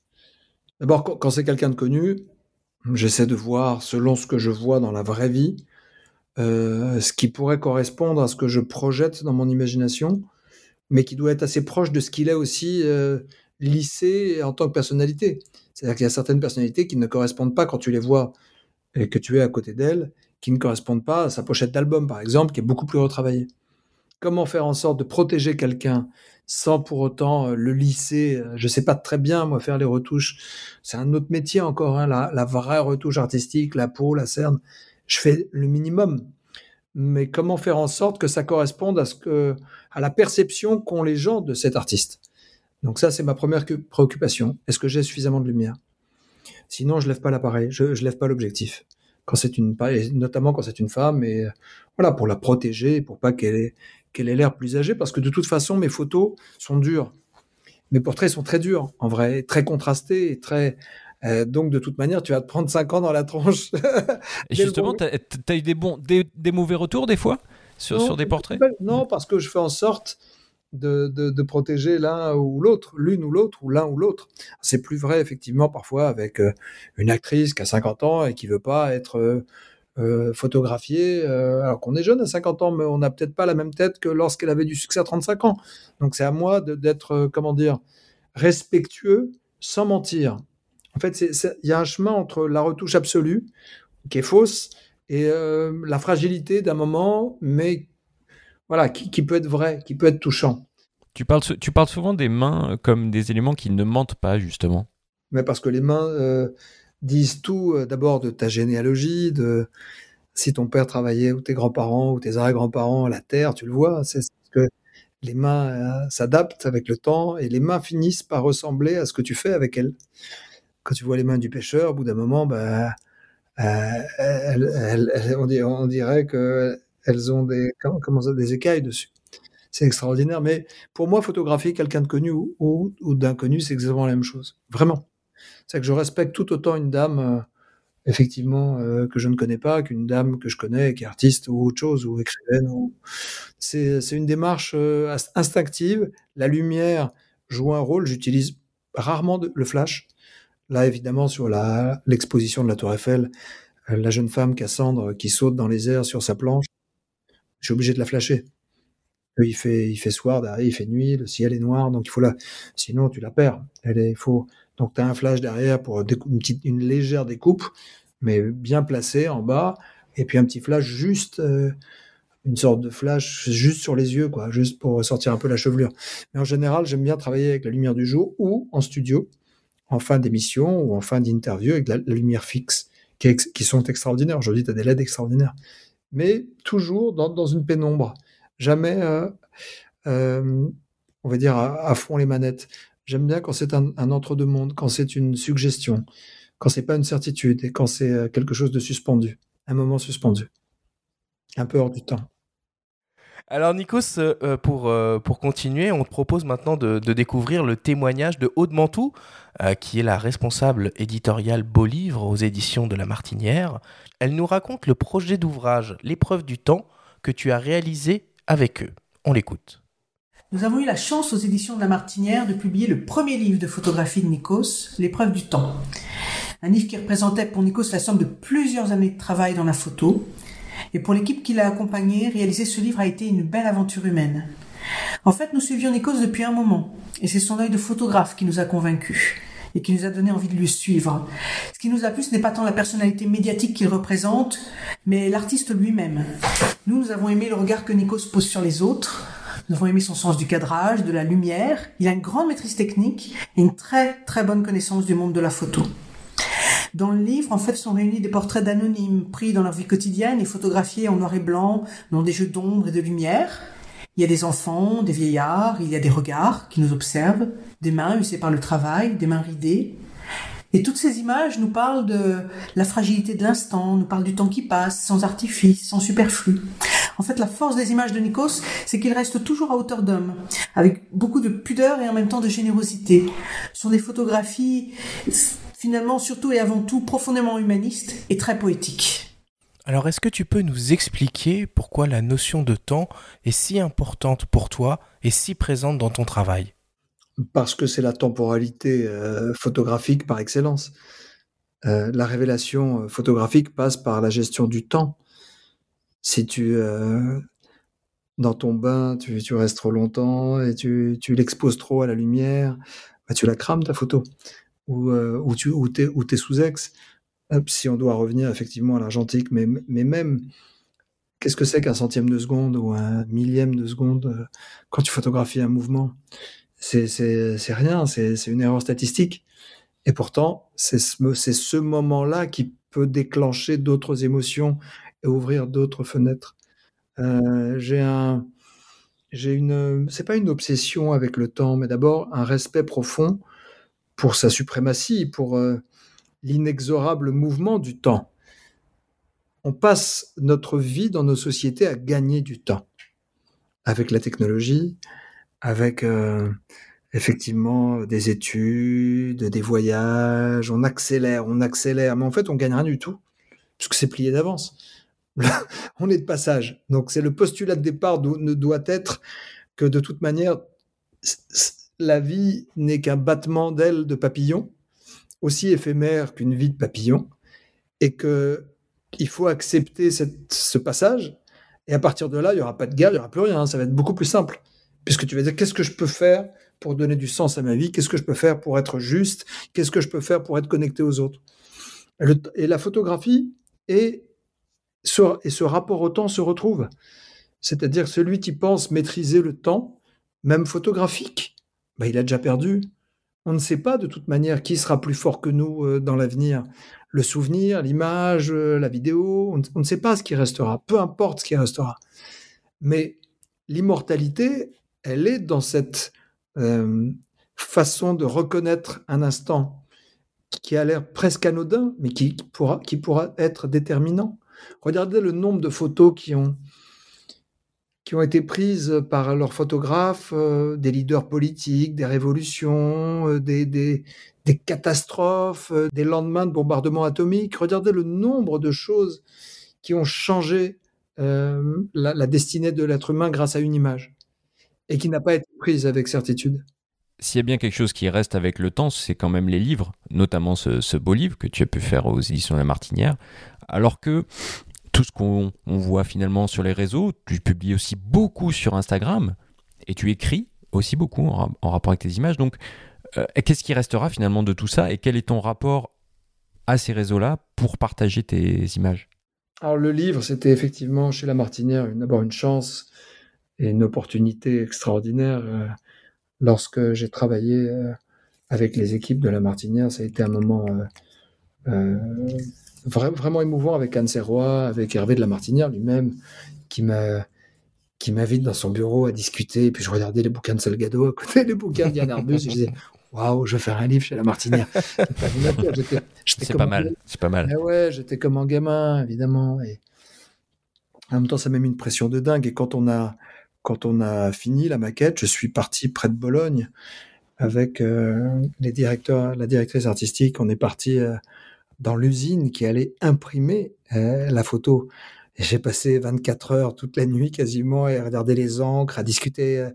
D'abord, quand c'est quelqu'un de connu, j'essaie de voir, selon ce que je vois dans la vraie vie, euh, ce qui pourrait correspondre à ce que je projette dans mon imagination, mais qui doit être assez proche de ce qu'il est aussi euh, lissé en tant que personnalité. C'est-à-dire qu'il y a certaines personnalités qui ne correspondent pas quand tu les vois et que tu es à côté d'elles, qui ne correspondent pas à sa pochette d'album, par exemple, qui est beaucoup plus retravaillée comment faire en sorte de protéger quelqu'un sans pour autant euh, le lisser? Je sais pas très bien, moi, faire les retouches. C'est un autre métier encore, hein, la, vraie retouche artistique, la peau, la cerne. Je fais le minimum. Mais comment faire en sorte que ça corresponde à ce que, à la perception qu'ont les gens de cet artiste? Donc ça, c'est ma première préoccupation. Est-ce que j'ai suffisamment de lumière? Sinon, je lève pas l'appareil, je, je lève pas l'objectif. Quand c'est une, notamment quand c'est une femme, et voilà, pour la protéger, pour pas qu'elle ait, qu'elle ait l'air plus âgée, parce que de toute façon, mes photos sont dures. Mes portraits sont très durs, en vrai, très contrastés très. Euh, donc, de toute manière, tu vas te prendre 5 ans dans la tronche. et justement, tu as, eu des, bons, des, mauvais retours des fois sur, sur des portraits? Non, parce que je fais en sorte de, de, protéger l'un ou l'autre, l'une ou l'autre, ou l'un ou l'autre. C'est plus vrai, effectivement, parfois avec euh, une actrice qui a 50 ans et qui veut pas être euh, photographiée, euh, alors qu'on est jeune à 50 ans, mais on n'a peut-être pas la même tête que lorsqu'elle avait du succès à 35 ans. Donc c'est à moi d'être, comment dire, respectueux sans mentir. En fait, il y a un chemin entre la retouche absolue, qui est fausse, et euh, la fragilité d'un moment, mais voilà, qui, peut être vrai, qui peut être touchant. Tu parles, tu parles souvent des mains comme des éléments qui ne mentent pas, justement. Mais parce que les mains euh, disent tout, euh, d'abord de ta généalogie, de si ton père travaillait, ou tes grands-parents, ou tes arrière-grands-parents, la terre, tu le vois, c'est que les mains s'adaptent avec le temps, et les mains finissent par ressembler à ce que tu fais avec elles. Quand tu vois les mains du pêcheur, au bout d'un moment, bah, euh, on, dirait qu'elles ont des, écailles dessus. C'est extraordinaire. Mais pour moi, photographier quelqu'un de connu ou, d'inconnu, c'est exactement la même chose. Vraiment. C'est que je respecte tout autant une dame, euh, effectivement, euh, que je ne connais pas, qu'une dame que je connais, qui est artiste ou autre chose, ou écrivaine. C'est, une démarche instinctive. La lumière joue un rôle. J'utilise rarement le flash. Là, évidemment, sur l'exposition de la Tour Eiffel, euh, la jeune femme Cassandre qui saute dans les airs sur sa planche, je suis obligé de la flasher. Il fait, il fait soir, derrière, il fait nuit, le ciel est noir, donc il faut la, sinon tu la perds. Elle est, faut, donc tu as un flash derrière pour une, une légère découpe, mais bien placé en bas, et puis un petit flash juste, euh, une sorte de flash juste sur les yeux, quoi, juste pour sortir un peu la chevelure. Mais en général, j'aime bien travailler avec la lumière du jour ou en studio en fin d'émission ou en fin d'interview avec la, lumière fixe, qui, sont extraordinaires. Aujourd'hui, tu as des LED extraordinaires. Mais toujours dans, une pénombre. Jamais, euh, euh, on va dire, à, fond les manettes. J'aime bien quand c'est un, entre-deux-mondes, quand c'est une suggestion, quand c'est pas une certitude et quand c'est euh, quelque chose de suspendu, un moment suspendu, un peu hors du temps. Alors Nikos, euh, euh, pour, euh, pour continuer, on te propose maintenant de, découvrir le témoignage de Aude Mantou, qui est la responsable éditoriale Beau Livre aux éditions de La Martinière. Elle nous raconte le projet d'ouvrage L'épreuve du temps que tu as réalisé avec eux. On l'écoute. Nous avons eu la chance aux éditions de La Martinière de publier le premier livre de photographie de Nikos, L'épreuve du temps. Un livre qui représentait pour Nikos la somme de plusieurs années de travail dans la photo, et pour l'équipe qui l'a accompagné, réaliser ce livre a été une belle aventure humaine. En fait, nous suivions Nikos depuis un moment, et c'est son œil de photographe qui nous a convaincus et qui nous a donné envie de lui suivre. Ce qui nous a plu, ce n'est pas tant la personnalité médiatique qu'il représente, mais l'artiste lui-même. Nous, nous avons aimé le regard que Nikos pose sur les autres, nous avons aimé son sens du cadrage, de la lumière. Il a une grande maîtrise technique et une très très bonne connaissance du monde de la photo. Dans le livre, en fait, sont réunis des portraits d'anonymes pris dans leur vie quotidienne et photographiés en noir et blanc dans des jeux d'ombre et de lumière. Il y a des enfants, des vieillards, il y a des regards qui nous observent, des mains usées par le travail, des mains ridées. Et toutes ces images nous parlent de la fragilité de l'instant, nous parlent du temps qui passe, sans artifice, sans superflu. En fait, la force des images de Nikos, c'est qu'il reste toujours à hauteur d'homme, avec beaucoup de pudeur et en même temps de générosité. Sur des photographies finalement surtout et avant tout profondément humaniste et très poétique. Alors est-ce que tu peux nous expliquer pourquoi la notion de temps est si importante pour toi et si présente dans ton travail? Parce que c'est la temporalité euh, photographique par excellence. Euh, la révélation euh, photographique passe par la gestion du temps. Si tu, dans ton bain, tu, restes trop longtemps et tu, l'exposes trop à la lumière, bah, tu la crames ta photo ou, euh, tu ou es, ou es sous ex. Si on doit revenir effectivement à l'argentique, mais, mais même, qu'est-ce que c'est qu'un centième de seconde ou un millième de seconde euh, quand tu photographies un mouvement? C'est rien, c'est une erreur statistique. Et pourtant, c'est ce, ce moment-là qui peut déclencher d'autres émotions et ouvrir d'autres fenêtres. Euh, j'ai un, j'ai une, c'est pas une obsession avec le temps, mais d'abord un respect profond pour sa suprématie, pour euh, l'inexorable mouvement du temps. On passe notre vie dans nos sociétés à gagner du temps avec la technologie, avec euh, effectivement des études, des voyages, on accélère, on accélère, mais en fait on gagne rien du tout, puisque c'est plié d'avance. on est de passage. Donc c'est le postulat de départ ne doit être que de toute manière, la vie n'est qu'un battement d'ailes de papillon, aussi éphémère qu'une vie de papillon, et que il faut accepter ce passage. Et à partir de là, il n'y aura pas de guerre, il n'y aura plus rien. Ça va être beaucoup plus simple. Puisque tu vas dire, qu'est-ce que je peux faire pour donner du sens à ma vie? Qu'est-ce que je peux faire pour être juste? Qu'est-ce que je peux faire pour être connecté aux autres? Et la photographie et ce, et ce rapport au temps se retrouvent. C'est-à-dire celui qui pense maîtriser le temps, même photographique, bah, il a déjà perdu. On ne sait pas de toute manière qui sera plus fort que nous euh, dans l'avenir. Le souvenir, l'image, euh, la vidéo, on, ne sait pas ce qui restera, peu importe ce qui restera. Mais l'immortalité, elle est dans cette euh, façon de reconnaître un instant qui a l'air presque anodin, mais qui, pourra, qui pourra être déterminant. Regardez le nombre de photos qui ont, qui ont été prises par leurs photographes, euh, des leaders politiques, des révolutions, euh, des, catastrophes, des lendemains de bombardements atomiques. Regardez le nombre de choses qui ont changé la, destinée de l'être humain grâce à une image et qui n'a pas été prise avec certitude. S'il y a bien quelque chose qui reste avec le temps, c'est quand même les livres, notamment ce, beau livre que tu as pu faire aux éditions La Martinière, alors que tout ce qu'on voit finalement sur les réseaux, tu publies aussi beaucoup sur Instagram et tu écris aussi beaucoup en, rapport avec tes images. Donc, euh, qu'est-ce qui restera finalement de tout ça et quel est ton rapport à ces réseaux-là pour partager tes images? Alors, le livre, c'était effectivement chez La Martinière d'abord une chance et une opportunité extraordinaire. Euh, lorsque j'ai travaillé euh, avec les équipes de la Martinière, ça a été un moment euh, vraiment émouvant avec Anne Serrois, avec Hervé de la Martinière lui-même, qui m'a qui m'invite dans son bureau à discuter. Et puis je regardais les bouquins de Salgado à côté des bouquins d'Yann Arbus et je disais Waouh, je vais faire un livre chez la Martinière. C'est pas mal. C'est pas mal. ouais, j'étais comme un gamin, évidemment. Et en même temps, ça m'a mis une pression de dingue. Et quand on a quand on a fini la maquette, je suis parti près de Bologne avec euh, les directeurs, la directrice artistique. On est parti euh, dans l'usine qui allait imprimer euh, la photo. J'ai passé 24 heures toute la nuit quasiment à regarder les encres, à discuter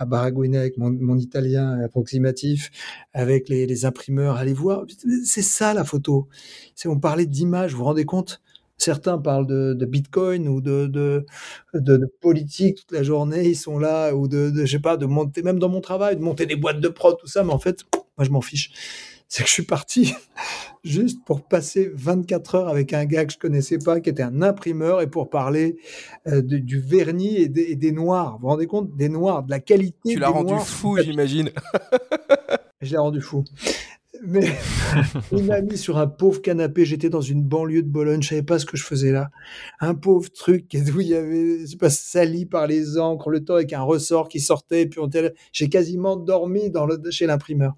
à baragouiner avec mon, italien approximatif, avec les, les imprimeurs, les voir. C'est ça la photo. On parlait d'image, vous vous rendez compte? Certains parlent de, Bitcoin ou de, de, politique toute la journée, ils sont là, ou de, je sais pas, de monter, même dans mon travail, de monter des boîtes de prod, tout ça, mais en fait, moi je m'en fiche. C'est que je suis parti juste pour passer 24 heures avec un gars que je connaissais pas, qui était un imprimeur, et pour parler euh, du vernis et des, noirs. Vous vous rendez compte? Des noirs, de la qualité. Tu l'as rendu fou, j'imagine. je l'ai rendu fou mais il m'a mis sur un pauvre canapé. J'étais dans une banlieue de Bologne, je savais pas ce que je faisais là. Un pauvre truc où il y avait, c'est pas sali par les encres, le temps avec un ressort qui sortait. Puis j'ai quasiment dormi dans le, chez l'imprimeur.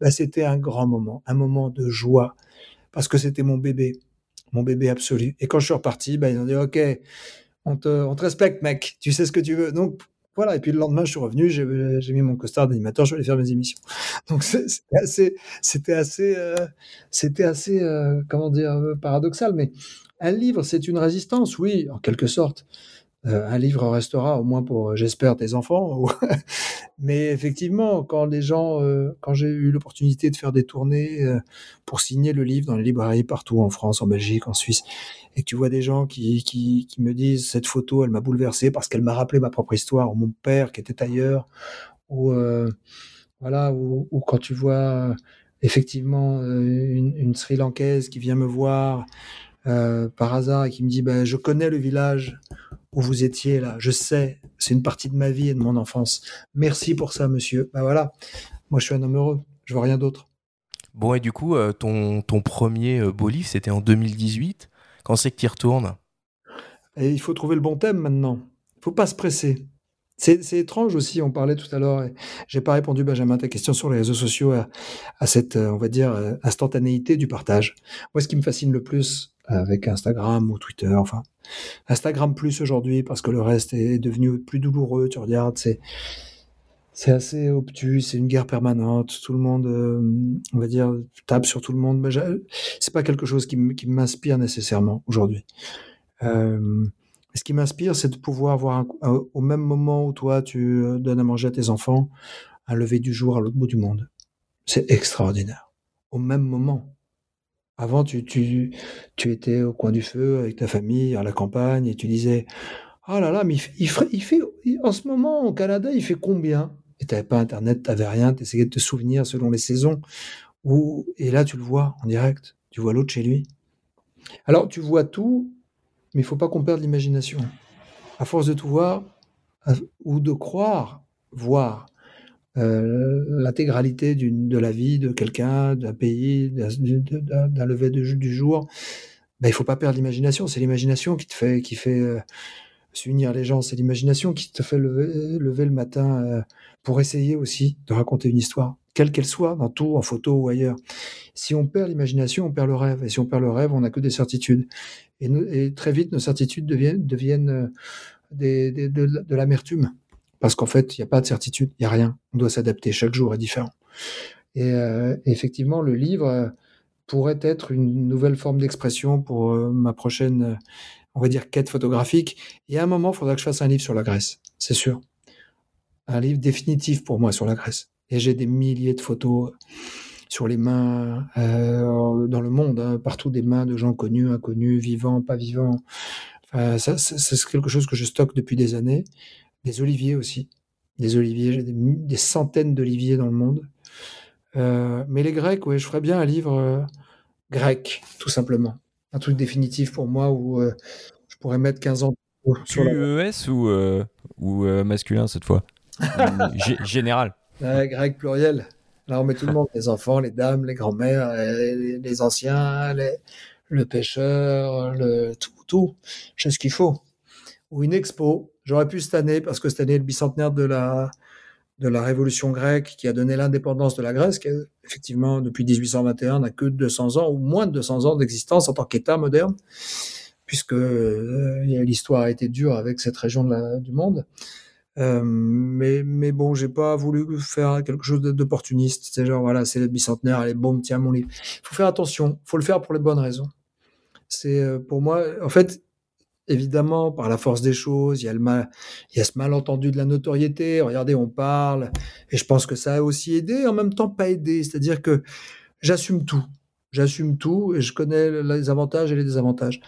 Bah, c'était un grand moment, un moment de joie parce que c'était mon bébé, mon bébé absolu. Et quand je suis reparti, bah, ils ont dit OK, on te, on te respecte, mec. Tu sais ce que tu veux. Donc voilà, et puis le lendemain, je suis revenu, j'ai mis mon costard d'animateur, je vais faire mes émissions. Donc c'était assez, c'était assez, euh, c'était assez, euh, comment dire, euh, paradoxal. Mais un livre, c'est une résistance, oui, en quelque sorte. Un livre restera, au moins pour, j'espère, tes enfants. Mais effectivement, quand les gens, quand j'ai eu l'opportunité de faire des tournées pour signer le livre dans les librairies partout en France, en Belgique, en Suisse, et tu vois des gens qui, qui, me disent cette photo, elle m'a bouleversé parce qu'elle m'a rappelé ma propre histoire, ou mon père qui était ailleurs, ou euh, voilà, ou, quand tu vois effectivement euh, une, Sri Lankaise qui vient me voir euh, par hasard et qui me dit ben, je connais le village où vous étiez là, je sais, c'est une partie de ma vie et de mon enfance. Merci pour ça, monsieur. Ben voilà, moi je suis un homme heureux, je vois rien d'autre. Bon, et du coup, ton, ton premier beau livre, c'était en 2018. Quand c'est que tu y retournes? Et il faut trouver le bon thème maintenant. Il faut pas se presser. C'est étrange aussi, on parlait tout à l'heure, j'ai pas répondu Benjamin à ta question sur les réseaux sociaux, à, cette, euh, on va dire, euh, instantanéité du partage. Moi, ce qui me fascine le plus avec Instagram ou Twitter, enfin, Instagram plus aujourd'hui, parce que le reste est devenu plus douloureux, tu regardes, c'est c'est assez obtus, c'est une guerre permanente. Tout le monde, euh, on va dire, tape sur tout le monde. Mais c'est pas quelque chose qui m'inspire nécessairement aujourd'hui. Euh, ce qui m'inspire, c'est de pouvoir voir au même moment où toi tu euh, donnes à manger à tes enfants, un lever du jour à l'autre bout du monde. C'est extraordinaire. Au même moment. Avant, tu, étais au coin du feu avec ta famille, à la campagne, et tu disais, oh là là, mais il en ce moment au Canada, il fait combien? Et tu n'avais pas Internet, tu n'avais rien, tu essayais de te souvenir selon les saisons. Et là, tu le vois en direct. Tu vois l'autre chez lui. Alors, tu vois tout, mais il faut pas qu'on perde l'imagination. À force de tout voir, ou de croire voir euh, l'intégralité de la vie de quelqu'un, d'un pays, d'un lever du jour, ben, il faut pas perdre l'imagination. C'est l'imagination qui te fait, qui fait euh, s'unir les gens. C'est l'imagination qui te fait lever, le matin euh, pour essayer aussi de raconter une histoire, quelle qu'elle soit, dans tout, en photo ou ailleurs. Si on perd l'imagination, on perd le rêve. Et si on perd le rêve, on n'a que des certitudes. Et, très vite, nos certitudes deviennent, deviennent de, de l'amertume. Parce qu'en fait, il n'y a pas de certitude, il n'y a rien. On doit s'adapter. Chaque jour est différent. Et euh, effectivement, le livre euh, pourrait être une nouvelle forme d'expression pour euh, ma prochaine, on va dire, quête photographique. Et à un moment, il faudra que je fasse un livre sur la Grèce, c'est sûr. Un livre définitif pour moi sur la Grèce. Et j'ai des milliers de photos sur les mains dans le monde, hein, partout des mains de gens connus, inconnus, vivants, pas vivants. Ça, c'est quelque chose que je stocke depuis des années. Des oliviers aussi. Des oliviers, des, centaines d'oliviers dans le monde. Euh, mais les Grecs, oui, je ferais bien un livre euh, grec, tout simplement. Un truc définitif pour moi où euh, je pourrais mettre 15 ans. Sur QES ou, ou masculin cette fois? Général. grec pluriel. Là, on met tout le monde, les enfants, les dames, les grands-mères, les, anciens, le pêcheur, le, tout, tout. Je ce qu'il faut. Ou une expo, J'aurais pu cette année, parce que cette année est le bicentenaire de la, de la révolution grecque qui a donné l'indépendance de la Grèce, qui effectivement depuis 1821 n'a que 200 ans ou moins de 200 ans d'existence en tant qu'État moderne, puisque euh, l'histoire a été dure avec cette région du monde. Euh, mais, mais bon, j'ai pas voulu faire quelque chose d'opportuniste. C'est genre, voilà, c'est le bicentenaire, allez, bon, tiens mon livre. Il faut faire attention, faut le faire pour les bonnes raisons. C'est euh, pour moi, en fait, évidemment, par la force des choses, il y a, le mal, il y a ce malentendu de la notoriété. Regardez, on parle. Et je pense que ça a aussi aidé, en même temps pas aidé. C'est-à-dire que j'assume tout. J'assume tout et je connais les avantages et les désavantages.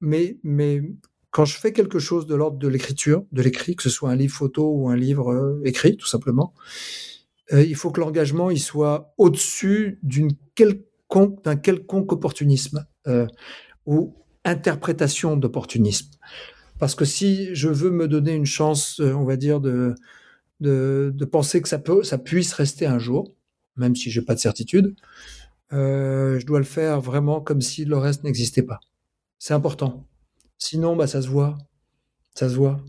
Mais, mais quand je fais quelque chose de l'ordre de l'écriture, de l'écrit, que ce soit un livre photo ou un livre euh, écrit, tout simplement, euh, il faut que l'engagement il soit au-dessus d'une quelconque, d'un quelconque opportunisme. Euh, ou interprétation d'opportunisme. Parce que si je veux me donner une chance, euh, on va dire, de, de, penser que ça, peut, ça puisse rester un jour, même si j'ai pas de certitude, euh, je dois le faire vraiment comme si le reste n'existait pas. C'est important. Sinon, bah, ça se voit. Ça se voit.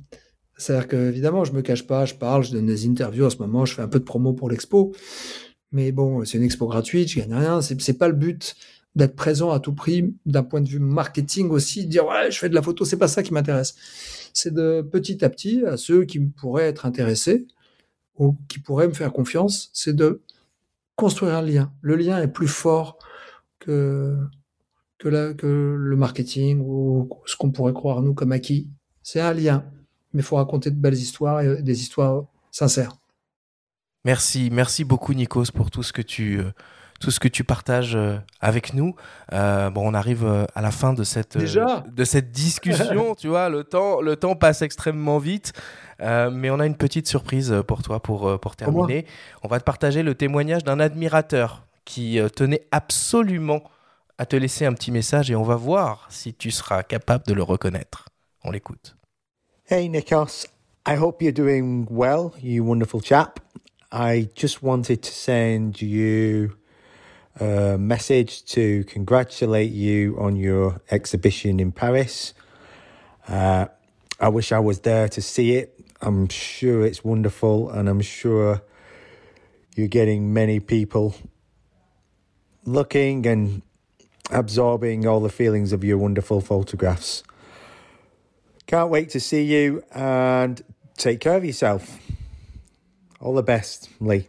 C'est-à-dire que, évidemment, je me cache pas, je parle, je donne des interviews en ce moment, je fais un peu de promo pour l'expo. Mais bon, c'est une expo gratuite, je gagne rien, c'est pas le but d'être présent à tout prix d'un point de vue marketing aussi, dire ouais, je fais de la photo, c'est pas ça qui m'intéresse. C'est de petit à petit à ceux qui pourraient être intéressés ou qui pourraient me faire confiance, c'est de construire un lien. Le lien est plus fort que que, que le marketing ou ce qu'on pourrait croire nous comme acquis. C'est un lien, mais il faut raconter de belles histoires et des histoires sincères. Merci, merci beaucoup Nikos pour tout ce que tu euh, tout ce que tu partages euh, avec nous. Euh, bon, on arrive euh, à la fin de cette, de cette discussion, tu vois, le temps, le temps passe extrêmement vite. mais on a une petite surprise pour toi pour, pour terminer. On va te partager le témoignage d'un admirateur qui tenait absolument à te laisser un petit message et on va voir si tu seras capable de le reconnaître. On l'écoute. Hey Nikos, I hope you're doing well, you wonderful chap. I just wanted to send you a message to congratulate you on your exhibition in Paris. Uh, I wish I was there to see it. I'm sure it's wonderful, and I'm sure you're getting many people looking and absorbing all the feelings of your wonderful photographs. Can't wait to see you and take care of yourself. All the best, Lee.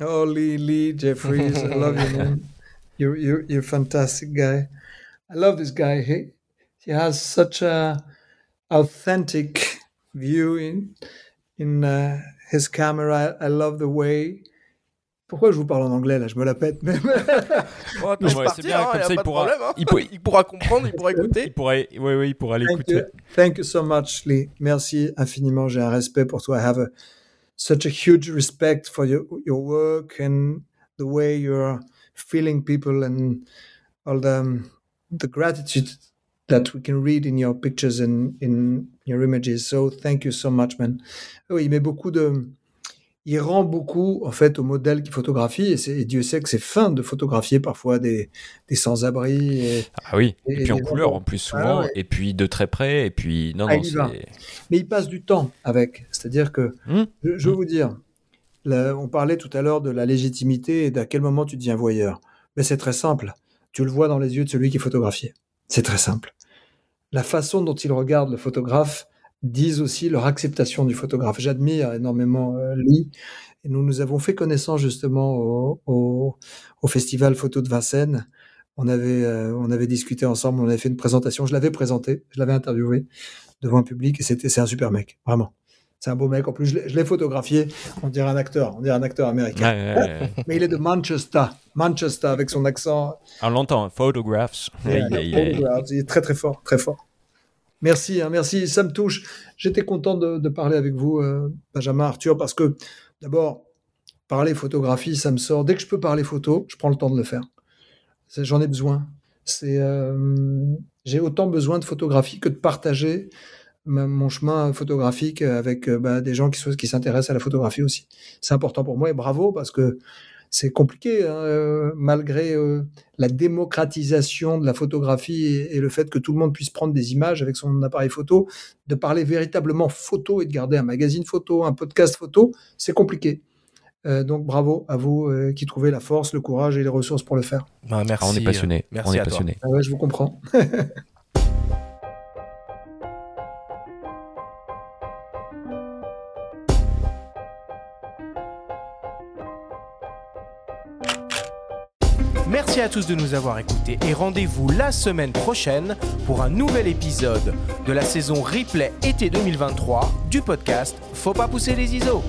Oh, Lee, Lee Jeffries, I love you, man. You're, you're, you're a fantastic guy. I love this guy. He, he has such a authentic view in, in uh, his camera. I love the way Pourquoi je vous parle en anglais là? Je me la pète même. oh, attends, ouais, c'est bien, hein, comme ça il pourra, problème, hein. il, pour... il, pourra comprendre, il pourra écouter. il pourra, oui, oui, il pourra l'écouter. Thank, Thank, you so much, Lee. Merci infiniment. J'ai un respect pour toi. I have a such a huge respect for your your work and the way you're feeling people and all the um, the gratitude that we can read in your pictures and in your images. So thank you so much, man. Oh, oui, met beaucoup de, il rend beaucoup en fait au modèle qui photographie et, Dieu sait que c'est fin de photographier parfois des, des sans-abri. Ah oui, et, puis en couleur en plus souvent, ah et puis de très près, et puis non, ah, non, Mais il passe du temps avec, c'est-à-dire que, hum, je, veux hum. vous dire, on parlait tout à l'heure de la légitimité et d'à quel moment tu deviens voyeur. Mais c'est très simple, tu le vois dans les yeux de celui qui est photographié. C'est très simple. La façon dont il regarde le photographe, disent aussi leur acceptation du photographe. J'admire énormément euh, Lee. Et nous, nous avons fait connaissance justement au, au, au Festival Photo de Vincennes. On avait, euh, on avait discuté ensemble, on avait fait une présentation. Je l'avais présenté, je l'avais interviewé devant un public et c'était, c'est un super mec, vraiment. C'est un beau mec. En plus, je l'ai photographié. On dirait un acteur. On dirait un acteur américain. Mais il est de Manchester. Manchester avec son accent. On l'entend. Photographs. il, est très, très fort. Très fort. Merci, hein, merci, ça me touche. J'étais content de, parler avec vous, euh, Benjamin Arthur, parce que d'abord, parler photographie, ça me sort. Dès que je peux parler photo, je prends le temps de le faire. J'en ai besoin. Euh, j'ai autant besoin de photographie que de partager mon chemin photographique avec euh, bah, des gens qui, qui s'intéressent à la photographie aussi. C'est important pour moi et bravo parce que c'est compliqué, hein, euh, malgré euh, la démocratisation de la photographie et, le fait que tout le monde puisse prendre des images avec son appareil photo, de parler véritablement photo et de garder un magazine photo, un podcast photo, c'est compliqué. Euh, donc bravo à vous qui trouvez la force, le courage et les ressources pour le faire. Bah, merci. on est passionné. Merci on est passionné. Ah je vous comprends. Merci à tous de nous avoir écoutés et rendez-vous la semaine prochaine pour un nouvel épisode de la saison replay été 2023 du podcast Faut pas pousser les ISO.